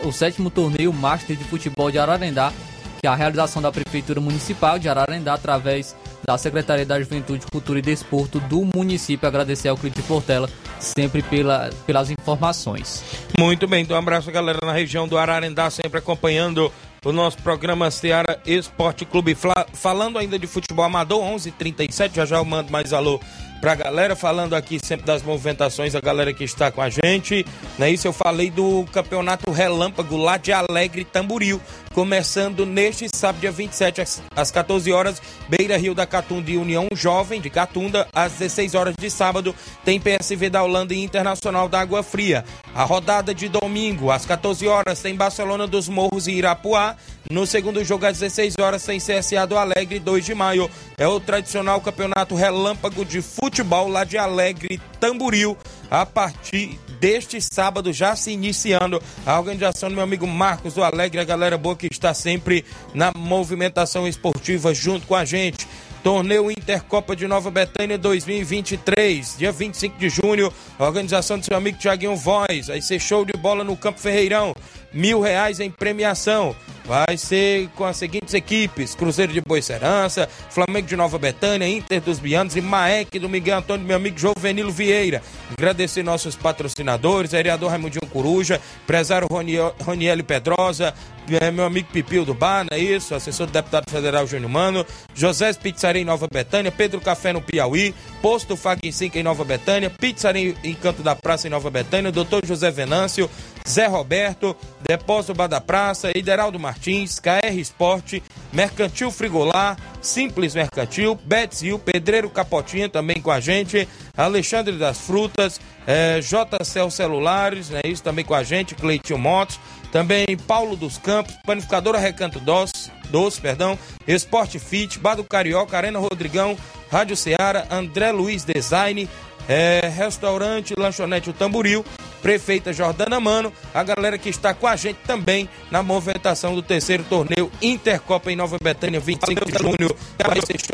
o sétimo torneio Master de Futebol de Ararendá, que é a realização da Prefeitura Municipal de Ararendá através da Secretaria da Juventude, Cultura e Desporto do município. Agradecer ao Clídio Portela sempre pela, pelas informações. Muito bem, então um abraço galera na região do Ararendá, sempre acompanhando o nosso programa Seara Esporte Clube. Falando ainda de futebol amador, 11:37 h 37 já já eu mando mais alô pra galera, falando aqui sempre das movimentações, a galera que está com a gente. Não é isso? Eu falei do campeonato Relâmpago lá de Alegre Tamboril, começando neste sábado, dia 27, às 14 horas, Beira Rio da Catunda e União Jovem de Catunda, às 16 horas de sábado, tem PSV da Holanda e Internacional da Água Fria. A rodada de domingo, às 14 horas, tem Barcelona dos Morros e Irapuá. No segundo jogo, às 16 horas, tem CSA do Alegre, 2 de maio. É o tradicional campeonato relâmpago de futebol lá de Alegre, Tamboril, a partir deste sábado, já se iniciando a organização do meu amigo Marcos do Alegre, a galera boa que está sempre na movimentação esportiva junto com a gente. Torneio Intercopa de Nova Betânia 2023, dia 25 de junho, organização do seu amigo Tiaguinho Voz. Vai ser show de bola no Campo Ferreirão, mil reais em premiação. Vai ser com as seguintes equipes: Cruzeiro de Boicerança, Flamengo de Nova Betânia, Inter dos Bianos e Maek do Miguel Antônio, meu amigo Jovenilo Vieira. Agradecer nossos patrocinadores, vereador Raimundinho Coruja, empresário Roniel Pedrosa, é, meu amigo Pipil do Bar, não é isso? Assessor do deputado federal Júnior Mano, José Pizzaria em Nova Betânia, Pedro Café no Piauí, Posto Fag em 5 em Nova Betânia, Pizzaria em Canto da Praça em Nova Betânia, Doutor José Venâncio, Zé Roberto, Depósito Bar da Praça, Ideraldo Martins, KR Esporte, Mercantil Frigolar, Simples Mercantil, Betzil, Pedreiro Capotinha também com a gente, Alexandre das Frutas, é, JCL Celulares, né, isso também com a gente, Cleitinho Motos, também Paulo dos Campos, Panificadora Recanto Doce, Doce, perdão, Esporte Fit, Bado Carioca, Arena Rodrigão, Rádio Ceará, André Luiz Design, é, Restaurante Lanchonete O Tamburil, Prefeita Jordana Mano, a galera que está com a gente também na movimentação do terceiro torneio Intercopa em Nova Betânia, 25 de junho.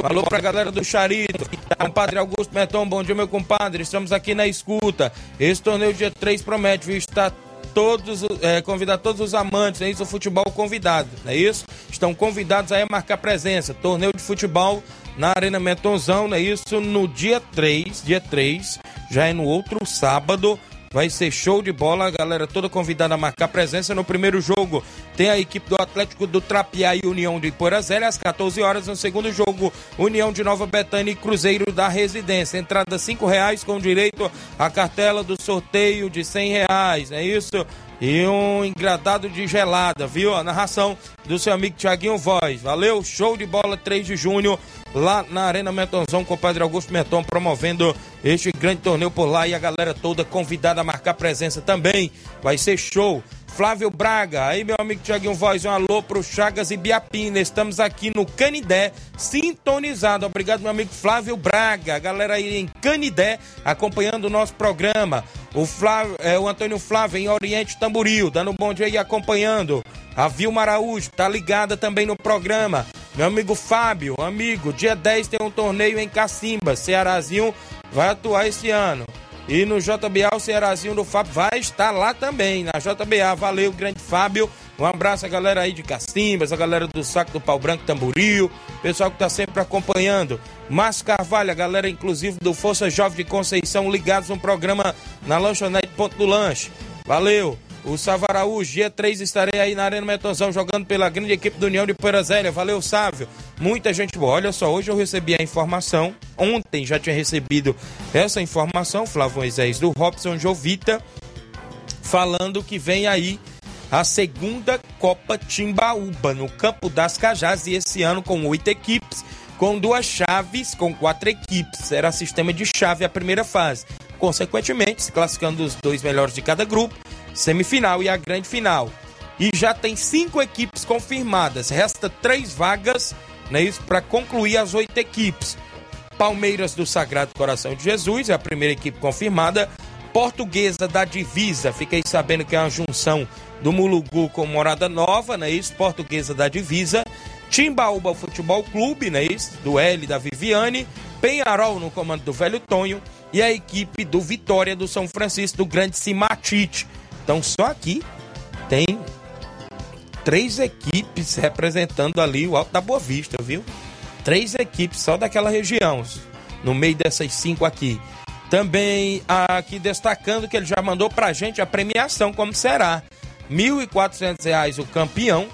Falou pra galera do Charito, compadre Augusto Meton, bom dia meu compadre, estamos aqui na escuta. Esse torneio dia 3 promete, viu, está todos, é, convidar todos os amantes, é isso, o futebol convidado, não é isso? Estão convidados a marcar presença. Torneio de futebol na Arena Metonzão, não é isso? No dia 3, dia 3, já é no outro sábado, Vai ser show de bola, a galera toda convidada a marcar presença no primeiro jogo. Tem a equipe do Atlético do Trapiá e União de Porazélia às 14 horas. No segundo jogo, União de Nova Betânia e Cruzeiro da Residência. Entrada cinco reais com direito à cartela do sorteio de cem reais. É isso? E um engradado de gelada, viu? A narração do seu amigo Tiaguinho Voz. Valeu, show de bola 3 de junho, lá na Arena Metonzão, com o Padre Augusto Meton promovendo este grande torneio por lá e a galera toda convidada a marcar presença também. Vai ser show. Flávio Braga. Aí, meu amigo Tiaguinho Voz, um alô pro Chagas e Biapina. Estamos aqui no Canidé, sintonizado. Obrigado, meu amigo Flávio Braga. Galera aí em Canidé, acompanhando o nosso programa. O, Flávio, é, o Antônio Flávio em Oriente Tamboril, dando um bom dia e acompanhando. A Vilma Araújo tá ligada também no programa. Meu amigo Fábio, amigo, dia 10 tem um torneio em Cacimba. Cearazinho vai atuar esse ano. E no JBA, o Cearazinho do Fábio vai estar lá também, na JBA. Valeu, grande Fábio. Um abraço a galera aí de Cacimbas, a galera do Saco do Pau Branco Tamboril, pessoal que tá sempre acompanhando. Márcio Carvalho, a galera inclusive do Força Jovem de Conceição, ligados no programa na lanchonete Ponto do Lanche. Valeu! O Savaraújo, dia 3 estarei aí na Arena Metozão jogando pela grande equipe do União de Poeirazélia. Valeu, Sávio. Muita gente boa. Olha só, hoje eu recebi a informação. Ontem já tinha recebido essa informação, Flávio Moisés, do Robson Jovita, falando que vem aí a segunda Copa Timbaúba no Campo das Cajás e esse ano com oito equipes, com duas chaves, com quatro equipes. Era sistema de chave a primeira fase. Consequentemente, se classificando os dois melhores de cada grupo, semifinal e a grande final. E já tem cinco equipes confirmadas. Resta três vagas, né, isso para concluir as oito equipes. Palmeiras do Sagrado Coração de Jesus é a primeira equipe confirmada. Portuguesa da Divisa, fiquei sabendo que é uma junção do Mulugu com Morada Nova, né? Isso, Portuguesa da Divisa. Timbaúba Futebol Clube, né? Isso, do L da Viviane. Penharol no comando do Velho Tonho. E a equipe do Vitória do São Francisco, do Grande Simatite. Então, só aqui tem três equipes representando ali o Alto da Boa Vista, viu? Três equipes só daquela região, no meio dessas cinco aqui. Também aqui destacando que ele já mandou pra gente a premiação, como será. R$ 1.400 o campeão,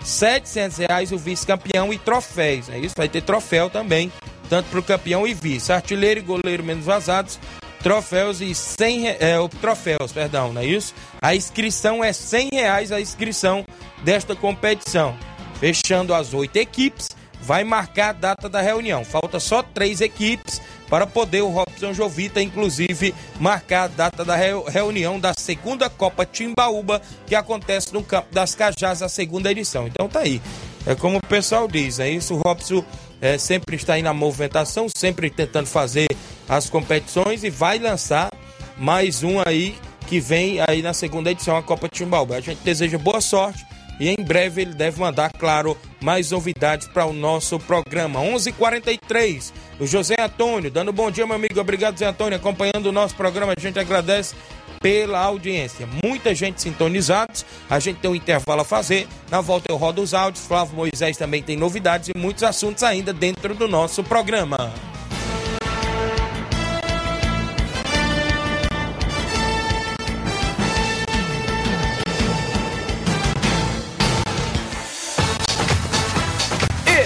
R$ 700 o vice-campeão e troféus. É isso, vai ter troféu também, tanto para o campeão e vice. Artilheiro e goleiro menos vazados, troféus e 100 é, troféus, perdão, não é isso? A inscrição é 100 reais a inscrição desta competição. Fechando as oito equipes, vai marcar a data da reunião. Falta só três equipes para poder o Robson Jovita, inclusive, marcar a data da reunião da segunda Copa Timbaúba, que acontece no Campo das Cajás, a segunda edição. Então tá aí. É como o pessoal diz, é isso, o Robson é, sempre está aí na movimentação, sempre tentando fazer as competições e vai lançar mais um aí que vem aí na segunda edição, a Copa Timbaúba. A gente deseja boa sorte e em breve ele deve mandar, claro, mais novidades para o nosso programa. 11:43 h 43 o José Antônio, dando bom dia, meu amigo. Obrigado, José Antônio, acompanhando o nosso programa. A gente agradece pela audiência. Muita gente sintonizados. A gente tem um intervalo a fazer. Na volta eu rodo os áudios. Flávio Moisés também tem novidades e muitos assuntos ainda dentro do nosso programa.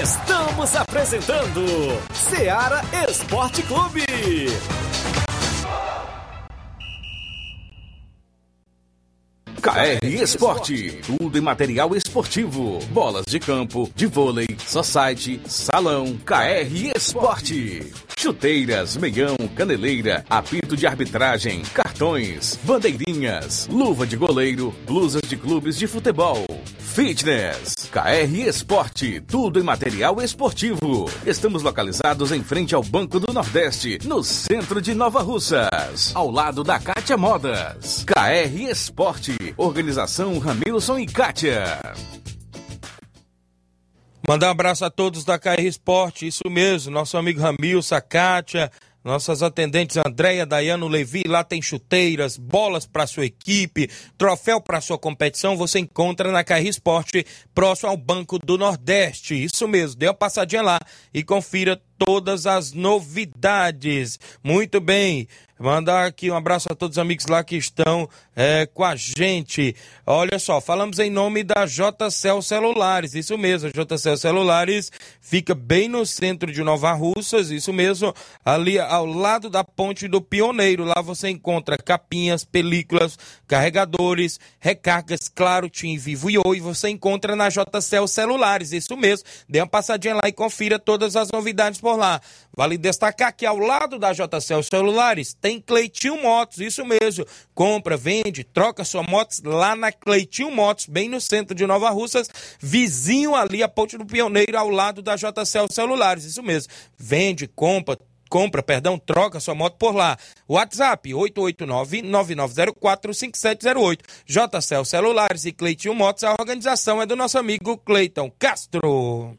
Estamos apresentando Seara Esporte Clube. KR Esporte, tudo em material esportivo, bolas de campo, de vôlei, society, salão, KR Esporte. Chuteiras, meião, caneleira, apito de arbitragem, cartões, bandeirinhas, luva de goleiro, blusas de clubes de futebol, fitness, KR Esporte, tudo em material esportivo. Estamos localizados em frente ao Banco do Nordeste, no centro de Nova Russas, ao lado da Cátia Modas. KR Esporte, organização Ramilson e Kátia. Mandar um abraço a todos da KR Esporte, isso mesmo, nosso amigo Ramilson, a Kátia, nossas atendentes Andréia, Dayano, Levi, lá tem chuteiras, bolas para sua equipe, troféu para sua competição, você encontra na KR Esporte, próximo ao Banco do Nordeste. Isso mesmo, dê uma passadinha lá e confira todas as novidades. Muito bem. Mandar aqui um abraço a todos os amigos lá que estão é, com a gente. Olha só, falamos em nome da JCL Celulares, isso mesmo, a JCL Celulares fica bem no centro de Nova Russas, isso mesmo, ali ao lado da Ponte do Pioneiro. Lá você encontra capinhas, películas, carregadores, recargas, claro, Tim Vivo e Oi, você encontra na JCL Celulares, isso mesmo. Dê uma passadinha lá e confira todas as novidades por lá. Vale destacar que ao lado da JCL Celulares tem Cleitinho Motos, isso mesmo. Compra, vende, troca sua motos lá na Cleitinho Motos, bem no centro de Nova Russas, vizinho ali a Ponte do Pioneiro, ao lado da JCL Celulares, isso mesmo. Vende, compra, compra, perdão, troca sua moto por lá. WhatsApp 889-9904-5708. JCL Celulares e Cleitinho Motos, a organização é do nosso amigo Cleiton Castro.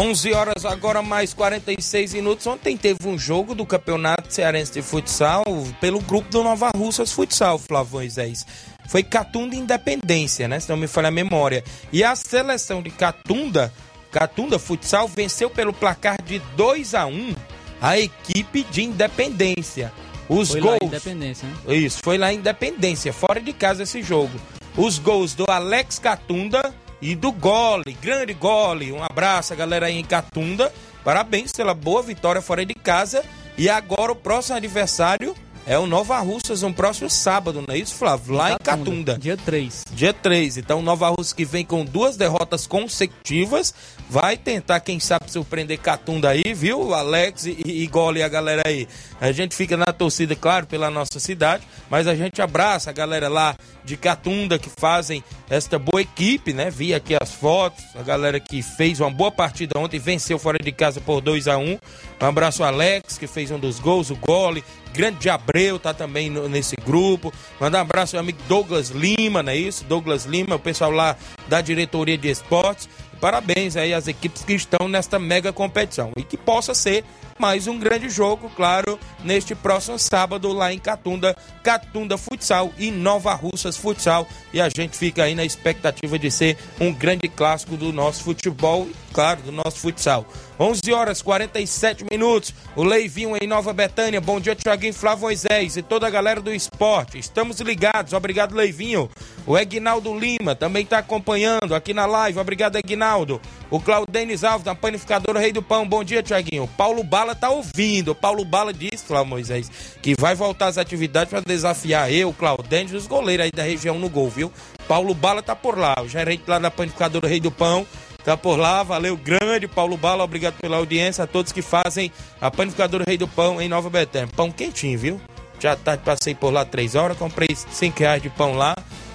11 horas agora mais 46 minutos. Ontem teve um jogo do Campeonato Cearense de Futsal pelo grupo do Nova Russas Futsal, Flávio Moisés. Foi Catunda Independência, né? Se não me falha a memória. E a seleção de Catunda, Catunda Futsal, venceu pelo placar de 2 a 1 a equipe de Independência. Os Foi gols. lá Independência, né? Isso, foi lá Independência, fora de casa esse jogo. Os gols do Alex Catunda e do Gole, grande Gole. Um abraço, galera aí em Catunda. Parabéns pela boa vitória fora de casa. E agora o próximo adversário é o Nova Russas, no próximo sábado, não é isso, Flávio? Lá em Catunda. Dia 3. Dia 3. Então, Nova Russa que vem com duas derrotas consecutivas. Vai tentar, quem sabe, surpreender Catunda aí, viu? Alex e, e Gole e a galera aí. A gente fica na torcida, claro, pela nossa cidade, mas a gente abraça a galera lá de Catunda que fazem esta boa equipe, né? Vi aqui as fotos, a galera que fez uma boa partida ontem, venceu fora de casa por 2 a 1 Um abraço ao Alex, que fez um dos gols, o Gole. Grande Abreu tá também no- nesse grupo. Mandar um abraço ao amigo Douglas Lima, não é isso? Douglas Lima, o pessoal lá da diretoria de esportes. Parabéns aí às equipes que estão nesta mega competição. E que possa ser mais um grande jogo, claro, neste próximo sábado lá em Catunda, Catunda Futsal e Nova Russas Futsal. E a gente fica aí na expectativa de ser um grande clássico do nosso futebol e, claro, do nosso futsal. 11 horas 47 minutos. O Leivinho em Nova Betânia. Bom dia, Tiaguinho Flávio Moisés e toda a galera do esporte. Estamos ligados. Obrigado, Leivinho. O Egnaldo Lima também está acompanhando aqui na live. Obrigado, Egnaldo. O Claudenis Alves, da panificadora Rei do Pão. Bom dia, Tiaguinho. Paulo Bala tá ouvindo. Paulo Bala disse, Flávio Moisés, que vai voltar às atividades para desafiar eu, o Claudenis e os goleiros aí da região no gol, viu? Paulo Bala tá por lá. O gerente lá da panificadora Rei do Pão Tá por lá, valeu grande, Paulo Bala, obrigado pela audiência, a todos que fazem a panificadora Rei do Pão em Nova Betânia. Pão quentinho, viu? Já tá, passei por lá três horas, comprei cinco reais de pão lá.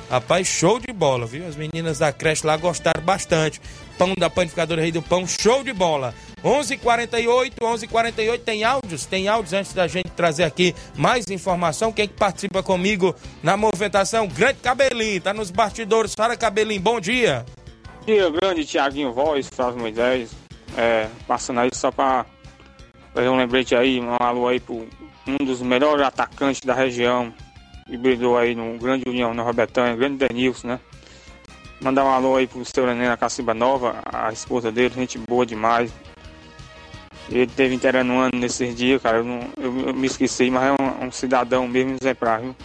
Rapaz, show de bola, viu? As meninas da creche lá gostaram bastante. Pão da panificadora Rei do Pão, show de bola. 11:48, 11:48 tem áudios, tem áudios antes da gente trazer aqui mais informação. Quem que participa comigo na movimentação? Grande Cabelinho, tá nos bastidores. Fala Cabelinho, bom dia. dia, grande Tiaguinho Voz, Flávio Moisés, é, passando aí só pra fazer um lembrete aí, um alô aí pro um dos melhores atacantes da região, que brilhou aí no Grande União Nova Betânia, grande Denilson, né? Mandar um alô aí pro seu Nenê na Cacimba Nova, a esposa dele, gente boa demais. Ele teve inteirando um ano nesses dias, cara, eu, não, eu, eu me esqueci, mas é um, um cidadão mesmo exemplar, viu?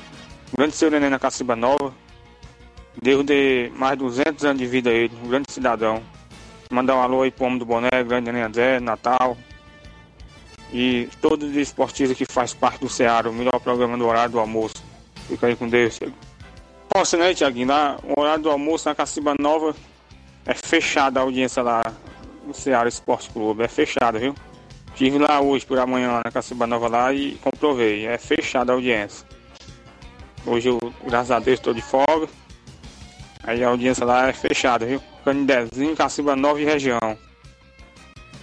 Grande seu Nenê na Cacimba Nova, Deus dê mais de 200 anos de vida a ele, um grande cidadão. Mandar um alô aí pro homem do boné, grande Nenê Natal. E todos os esportistas que faz parte do Ceará, o melhor programa do horário do almoço. Fica aí com Deus, Thiago. Posso, né, Tiaguinho? Lá, o horário do almoço na Caciba Nova é fechada a audiência lá no Ceará Esporte Clube. É fechada, viu? Estive lá hoje por amanhã lá na Caciba Nova lá e comprovei. É fechada a audiência. Hoje eu, graças a Deus, estou de folga. Aí a audiência lá é fechada, viu? Canidezinho, Caciba Nova e região.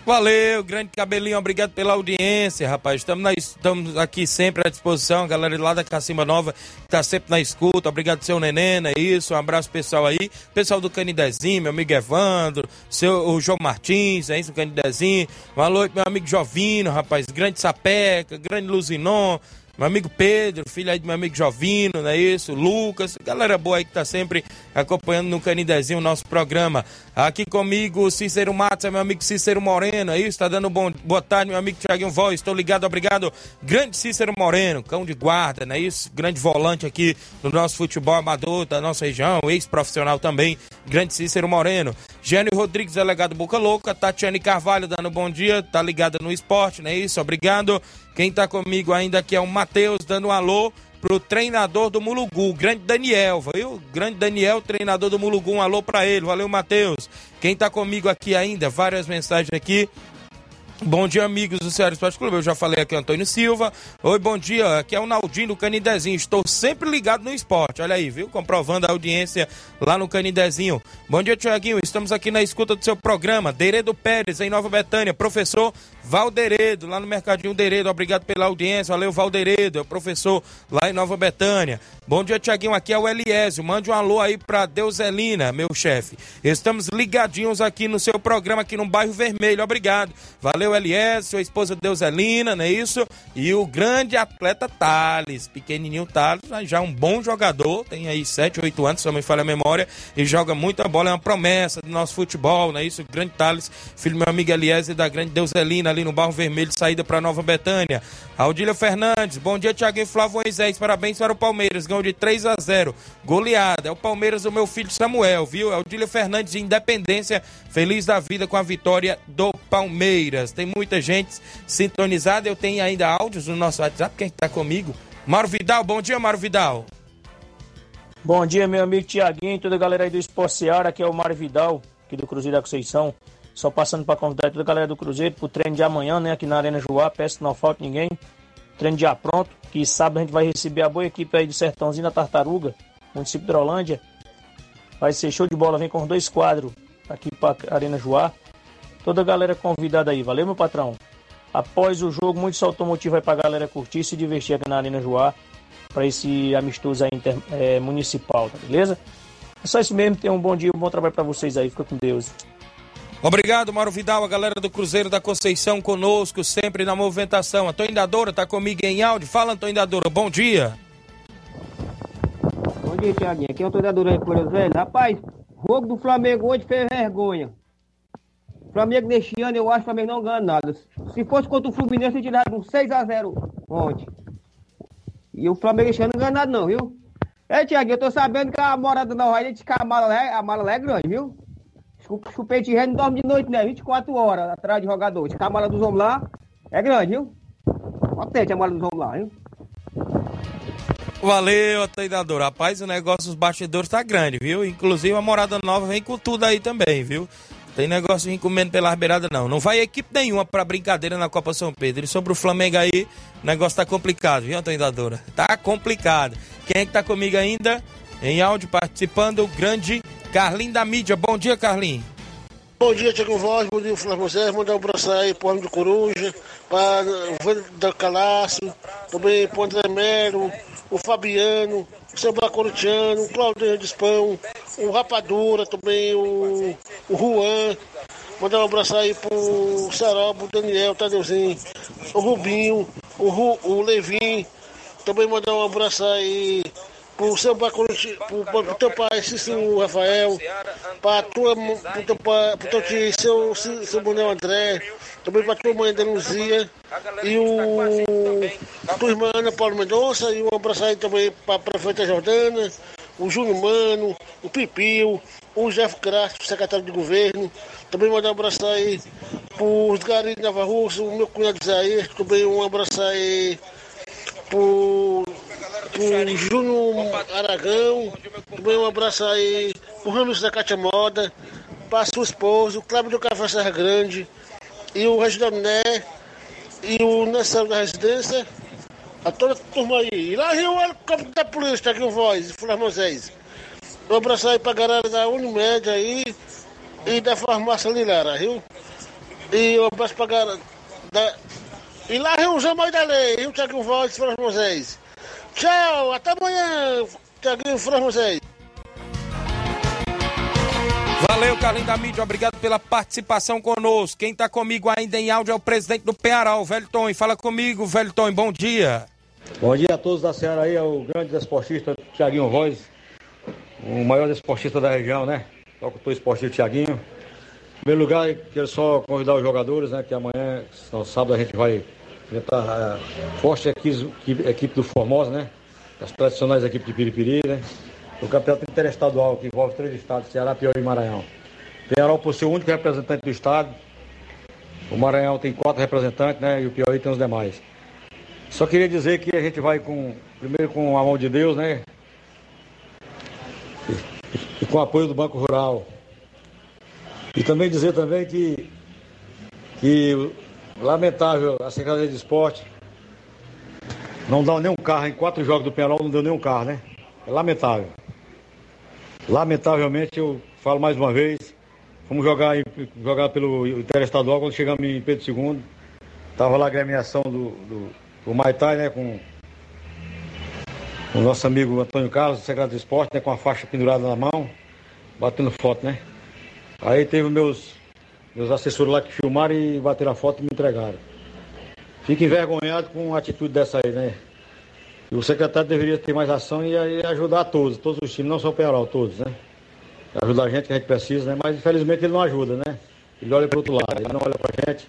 Valeu, grande cabelinho, obrigado pela audiência, rapaz. Estamos, na- estamos aqui sempre à disposição, a galera lá da Cacimba Nova que tá sempre na escuta. Obrigado, seu Neném, é isso. Um abraço pessoal aí. Pessoal do Canidezinho, meu amigo Evandro, seu, o João Martins, é isso, o Canidezinho. Um meu amigo Jovino, rapaz, grande Sapeca, grande Luzinon. meu amigo Pedro, filho aí do meu amigo Jovino, não é isso? Lucas, galera boa aí que tá sempre acompanhando no Canidezinho o nosso programa. Aqui comigo, Cícero Matos, é meu amigo Cícero Moreno, é isso? Tá dando bom, boa tarde, meu amigo Tiaguinho Voz, estou ligado, obrigado. Grande Cícero Moreno, cão de guarda, não é isso? Grande volante aqui no nosso futebol amador da nossa região, ex-profissional também, grande Cícero Moreno. Gênio Rodrigues, delegado Boca Louca, Tatiane Carvalho dando bom dia, tá ligada no esporte, não é isso? Obrigado. Quem tá comigo ainda aqui é o Matheus, dando um alô pro treinador do Mulugu, grande Daniel, viu? Grande Daniel, treinador do Mulugu, um alô pra ele, valeu Matheus. Quem tá comigo aqui ainda, várias mensagens aqui. Bom dia, amigos do Ceará Esporte Clube. Eu já falei aqui, Antônio Silva. Oi, bom dia. Aqui é o Naldinho do Canidezinho. Estou sempre ligado no esporte. Olha aí, viu? Comprovando a audiência lá no Canidezinho. Bom dia, Tiaguinho. Estamos aqui na escuta do seu programa. Deredo Pérez, em Nova Betânia. Professor Valderedo, lá no Mercadinho Deredo. Obrigado pela audiência. Valeu, Valderedo. É o professor lá em Nova Betânia. Bom dia, Tiaguinho. Aqui é o Eliésio. Mande um alô aí pra Deuselina, meu chefe. Estamos ligadinhos aqui no seu programa, aqui no bairro Vermelho. Obrigado. Valeu, Eliésio, sua esposa Deuselina, não é isso? E o grande atleta Thales, pequenininho Thales, já um bom jogador, tem aí 7, 8 anos, se não me falha a memória, e joga muita bola, é uma promessa do nosso futebol, não é isso? O grande Thales, filho do meu amigo Eliésio e da grande Deuselina, ali no bairro Vermelho, saída para Nova Betânia. Aldília Fernandes, bom dia, e Flávio Moisés, parabéns para o Palmeiras, ganhou de 3 a 0 goleada, é o Palmeiras do meu filho Samuel, viu? Aldília Fernandes de Independência, feliz da vida com a vitória do Palmeiras. Tem muita gente sintonizada, eu tenho ainda áudios no nosso WhatsApp, quem está comigo? Mauro Vidal, bom dia, Mauro Vidal. Bom dia, meu amigo Tiaguinho toda a galera aí do Esporte Seara, aqui é o Mário Vidal, aqui do Cruzeiro da Conceição. Só passando para convidar toda a galera do Cruzeiro pro treino de amanhã, né, aqui na Arena Joá, peço que não falte ninguém. Treino já pronto, que sábado a gente vai receber a boa equipe aí do Sertãozinho da Tartaruga, município de Hidrolândia. Vai ser show de bola, vem com os dois quadros aqui para Arena Joá. Toda a galera convidada aí, valeu meu patrão? Após o jogo, muitos automotivos vai pra galera curtir e se divertir aqui na Arena Joá para esse amistoso aí inter, é, municipal, tá beleza? É só isso mesmo, tenham um bom dia, um bom trabalho para vocês aí, fica com Deus. Obrigado, Mauro Vidal, a galera do Cruzeiro da Conceição conosco, sempre na movimentação. Antônio Dadora tá comigo em áudio. Fala, Antônio Dadora, bom dia. Bom dia, Tiaguinho. Aqui é o Antônio Dadora por velho. Rapaz, jogo do Flamengo hoje fez vergonha. Flamengo neste ano, eu acho que o Flamengo não ganha nada. Se fosse contra o Fluminense, eu tirava um 6x0 ontem. E o Flamengo este ano não ganha nada não, viu? É, Tiaguinho, eu tô sabendo que a morada da Royal, a mala, é, a mala é grande, viu? Chupete ré não dorme de noite, né? 24 horas atrás de jogador. A mala dos homens lá é grande, viu? Potente a mala dos homens lá, viu? Valeu, treinador. Rapaz, o negócio dos bastidores tá grande, viu? Inclusive a morada nova vem com tudo aí também, viu? Tem negócio de comendo pelas beiradas, não. Não vai equipe nenhuma pra brincadeira na Copa São Pedro. E sobre o Flamengo aí, o negócio tá complicado, viu, treinadora? Tá complicado. Quem é que tá comigo ainda? Em áudio, participando, o grande Carlinho da mídia. Bom dia, Carlinho. Bom dia, Tiago Voz, bom dia, Flávio Moisés, mandar um abraço aí pro Homem do Coruja, para o da Calaço, também pro André Melo, o Fabiano, o Samba Corutiano, o Claudio Dispão, o Rapadura, também o, o Juan, mandar um abraço aí pro Sarobo, o Daniel, Tadeuzinho, o Rubinho, o, Ru, o Levin, também mandar um abraço aí pro seu pro, pro teu pai, Cícero Rafael, pra tua, pro teu pai, pro teu tio, seu, seu Manuel André, também pra tua mãe Denuzia, e o tua irmã Ana Paula Mendonça, e um abraço aí também pra prefeita Jordana, o Júnior Mano, o Pipio, o Jeff Crasto, secretário de governo, também mandar um abraço aí pros garis de Nova o meu cunhado Isaías, também um abraço aí pro pro Júnior Aragão, também um abraço aí pro Ramos da Cátia Moda, para sua esposa, o Cláudio do Café Serra Grande, e o Reginaldo Né, e o Nessão da Residência, a toda a turma aí. E lá Rio o campo da polícia, tá aqui o voz, Flávio Moisés. Um abraço aí pra galera da Unimed aí e da farmácia Lilara, viu? E um abraço pra galera da. E lá Rio Jamal da Lei, Rio Tiago Voz, Flávio Moisés. Tchau, até amanhã, Tiaguinho Franzei. Valeu, Carlinhos da Mídia, obrigado pela participação conosco. Quem está comigo ainda em áudio é o presidente do Peará, o Velho Tom. Fala comigo, Velho Tom, bom dia. Bom dia a todos da Ceará aí, é o grande desportista Tiaguinho Voz, o maior desportista da região, né? Locutor esportivo Tiaguinho. Em primeiro lugar, quero só convidar os jogadores, né? Que amanhã, no sábado, a gente vai enfrentar a forte equipe, equipe do Formosa, né? As tradicionais equipes de Piripiri, né? O campeonato interestadual que envolve três estados, Ceará, Piauí e Maranhão. Penharol, por ser o único representante do estado, o Maranhão tem quatro representantes, né? E o Piauí tem os demais. Só queria dizer que a gente vai com, primeiro com a mão de Deus, né? E, e com o apoio do Banco Rural. E também dizer também que, que lamentável a Secretaria de Esporte não dá nenhum carro, em quatro jogos do Penal não deu nenhum carro, né? É lamentável. Lamentavelmente, eu falo mais uma vez, fomos jogar, jogar pelo Interestadual quando chegamos em Pedro II. Tava lá a agremiação do, do, do Maitai, né? Com o nosso amigo Antônio Carlos, secretário de esporte, né? Com a faixa pendurada na mão, batendo foto, né? Aí teve meus, meus assessores lá que filmaram e bateram a foto e me entregaram. Fico envergonhado com uma atitude dessa aí, né? E o secretário deveria ter mais ação e, e ajudar todos, todos os times, não só o Penharol, todos, né? Ajudar a gente que a gente precisa, né? Mas infelizmente ele não ajuda, né? Ele olha para outro lado, ele não olha para a gente.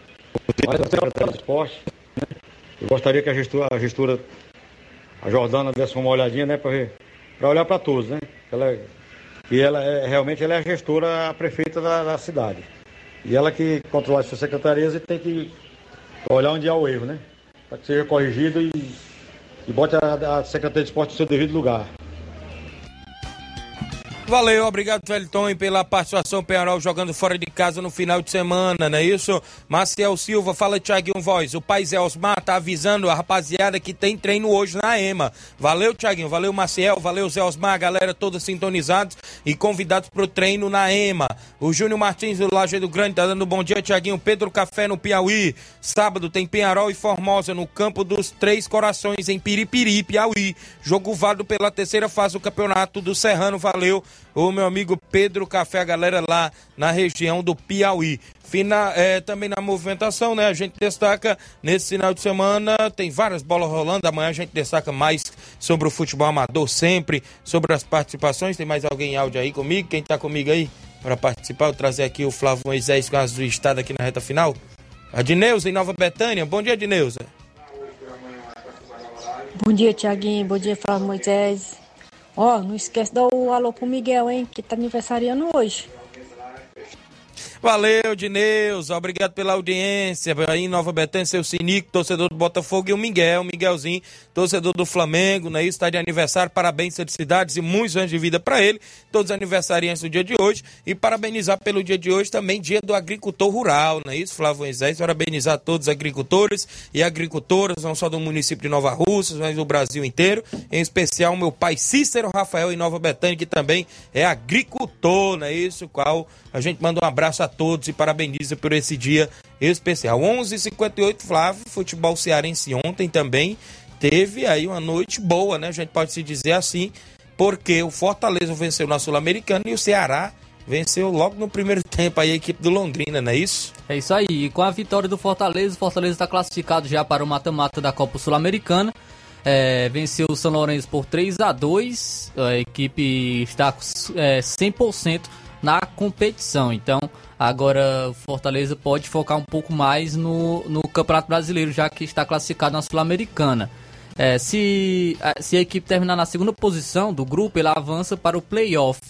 Mas o secretário de esporte, né? Eu gostaria que a gestora, a, gestora, a Jordana desse uma olhadinha, né? Para olhar para todos, né? Ela, e ela é, realmente ela é a gestora, a prefeita da, da cidade. E ela que controla as suas secretarias e tem que olhar onde há o erro, né? Para que seja corrigido e e bote a, a Secretaria de Esporte no seu devido lugar. Valeu, obrigado, Felton, pela participação Penharol jogando fora de casa no final de semana, não é isso? Maciel Silva, fala Thiaguinho Voz. O pai Zé Osmar tá avisando a rapaziada que tem treino hoje na EMA. Valeu, Thiaguinho, valeu, Maciel, valeu, Zé Osmar, galera toda sintonizados e convidados pro treino na EMA. O Júnior Martins do Lajeado Grande tá dando bom dia, Thiaguinho. Pedro Café no Piauí. Sábado tem Penharol e Formosa no campo dos Três Corações em Piripiri, Piauí. Jogo válido pela terceira fase do campeonato do Serrano. Valeu o meu amigo Pedro Café, a galera lá na região do Piauí. Fina, é, também na movimentação, né? A gente destaca nesse final de semana, tem várias bolas rolando. Amanhã a gente destaca mais sobre o futebol amador, sempre, sobre as participações. Tem mais alguém em áudio aí comigo? Quem tá comigo aí para participar? Eu trazer aqui o Flávio Moisés, caso do estado aqui na reta final. A Dineuza em Nova Betânia. Bom dia, Dineuza. Bom dia, Tiaguinho. Bom dia, Flávio Moisés. Ó, não esquece de dar o alô pro Miguel, hein? Que tá aniversariando hoje. Valeu, Dineus. Obrigado pela audiência. Aí em Nova Betânia, seu Sinico, torcedor do Botafogo, e o Miguel, Miguelzinho, torcedor do Flamengo, né? Está de aniversário. Parabéns, felicidades e muitos anos de vida para ele. Todos aniversariantes do dia de hoje. E parabenizar pelo dia de hoje também, dia do agricultor rural, não é isso, Flávio Moisés? Parabenizar todos os agricultores e agricultoras, não só do município de Nova Russas, mas do Brasil inteiro. Em especial, meu pai Cícero Rafael em Nova Betânia, que também é agricultor, não é isso? Qual a gente manda um abraço a todos e parabeniza por esse dia especial. 11:58 Flávio, futebol cearense ontem também teve aí uma noite boa, né? A gente pode se dizer assim, porque o Fortaleza venceu na Sul-Americana e o Ceará venceu logo no primeiro tempo aí a equipe do Londrina, não é isso? É isso aí. E com a vitória do Fortaleza, o Fortaleza está classificado já para o mata-mata da Copa Sul-Americana. É, venceu o São Lourenço por 3 a 2 A equipe está é, 100% na competição. Então, agora Fortaleza pode focar um pouco mais no, no Campeonato Brasileiro, já que está classificado na Sul-Americana. É, se, se a equipe terminar na segunda posição do grupo, ela avança para o playoff.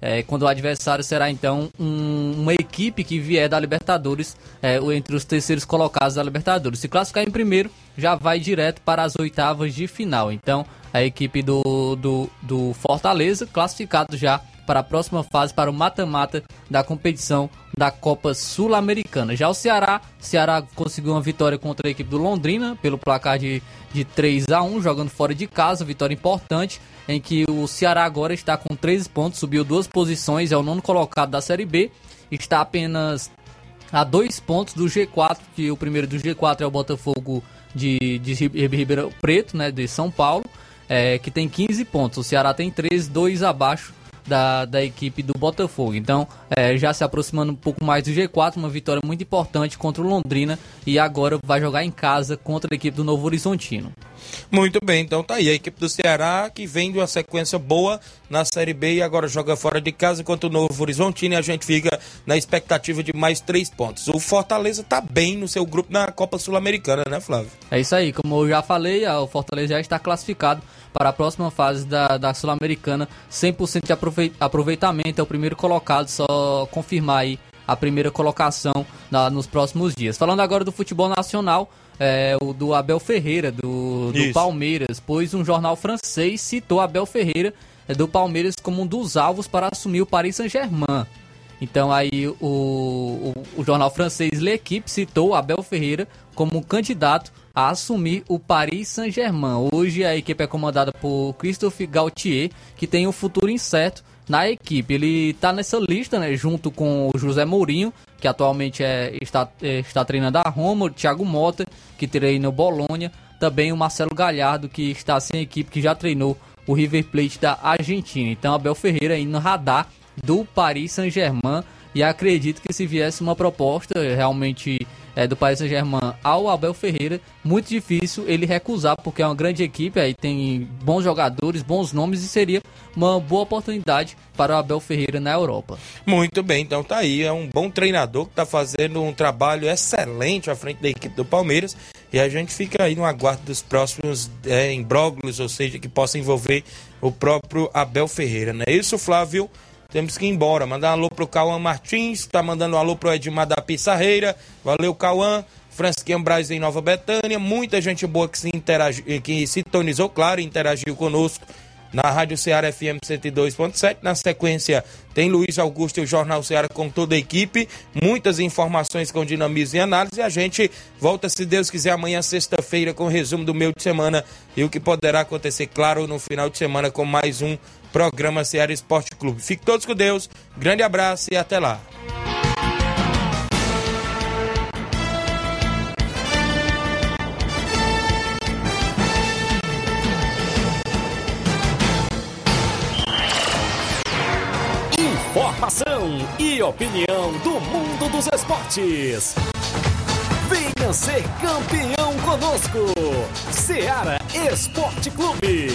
É, quando o adversário será então um, uma equipe que vier da Libertadores, é, entre os terceiros colocados da Libertadores. Se classificar em primeiro, já vai direto para as oitavas de final. Então, a equipe do, do, do Fortaleza, classificado já para a próxima fase, para o mata-mata da competição da Copa Sul-Americana. Já o Ceará, Ceará conseguiu uma vitória contra a equipe do Londrina pelo placar de, de 3 a 1 jogando fora de casa, vitória importante, em que o Ceará agora está com 13 pontos, subiu duas posições, é o nono colocado da Série B, está apenas a dois pontos do G4, que o primeiro do G4 é o Botafogo de, de Ribeirão Preto, né, de São Paulo, é, que tem 15 pontos. O Ceará tem 13, dois abaixo da, da equipe do Botafogo. Então, é, já se aproximando um pouco mais do G4, uma vitória muito importante contra o Londrina e agora vai jogar em casa contra a equipe do Novo Horizontino. Muito bem, então tá aí. A equipe do Ceará que vem de uma sequência boa na Série B e agora joga fora de casa enquanto o Novo Horizontino e a gente fica na expectativa de mais três pontos. O Fortaleza tá bem no seu grupo na Copa Sul-Americana, né, Flávio? É isso aí, como eu já falei, o Fortaleza já está classificado para a próxima fase da, da Sul-Americana, 100% de aproveitamento, é o primeiro colocado, só confirmar aí a primeira colocação na, nos próximos dias. Falando agora do futebol nacional, é, o do Abel Ferreira, do, do Palmeiras, pois um jornal francês citou Abel Ferreira é, do Palmeiras como um dos alvos para assumir o Paris Saint-Germain. Então aí o, o, o, jornal francês L'Equipe citou Abel Ferreira como um candidato a assumir o Paris Saint-Germain. Hoje a equipe é comandada por Christophe Gaultier, que tem um futuro incerto na equipe. Ele está nessa lista, né, junto com o José Mourinho, que atualmente é, está, é, está treinando a Roma, o Thiago Mota, que treina o Bolonha, também o Marcelo Galhardo, que está sem equipe, que já treinou o River Plate da Argentina. Então, Abel Ferreira aí no radar do Paris Saint-Germain e acredito que se viesse uma proposta realmente é, do Paris Saint-Germain ao Abel Ferreira, muito difícil ele recusar, porque é uma grande equipe, aí tem bons jogadores, bons nomes e seria uma boa oportunidade para o Abel Ferreira na Europa. Muito bem, então tá aí, é um bom treinador que está fazendo um trabalho excelente à frente da equipe do Palmeiras e a gente fica aí no aguardo dos próximos é, ou seja, que possa envolver o próprio Abel Ferreira, não é isso, Flávio? Temos que ir embora. Mandar um alô pro Cauã Martins, tá mandando um alô pro Edmar da Pissarreira. Valeu, Cauã. Francisquinho Braz em Nova Betânia. Muita gente boa que se interagiu, que sintonizou, claro, interagiu conosco na Rádio Ceará FM 102.7. Na sequência, tem Luiz Augusto e o Jornal Ceará com toda a equipe. Muitas informações com dinamismo e análise. A gente volta, se Deus quiser, amanhã, sexta-feira, com o resumo do meio de semana e o que poderá acontecer, claro, no final de semana com mais um programa Ceará Esporte Clube. Fique todos com Deus. Grande abraço e até lá. Informação e opinião do mundo dos esportes. Venha ser campeão conosco. Ceará Esporte Clube.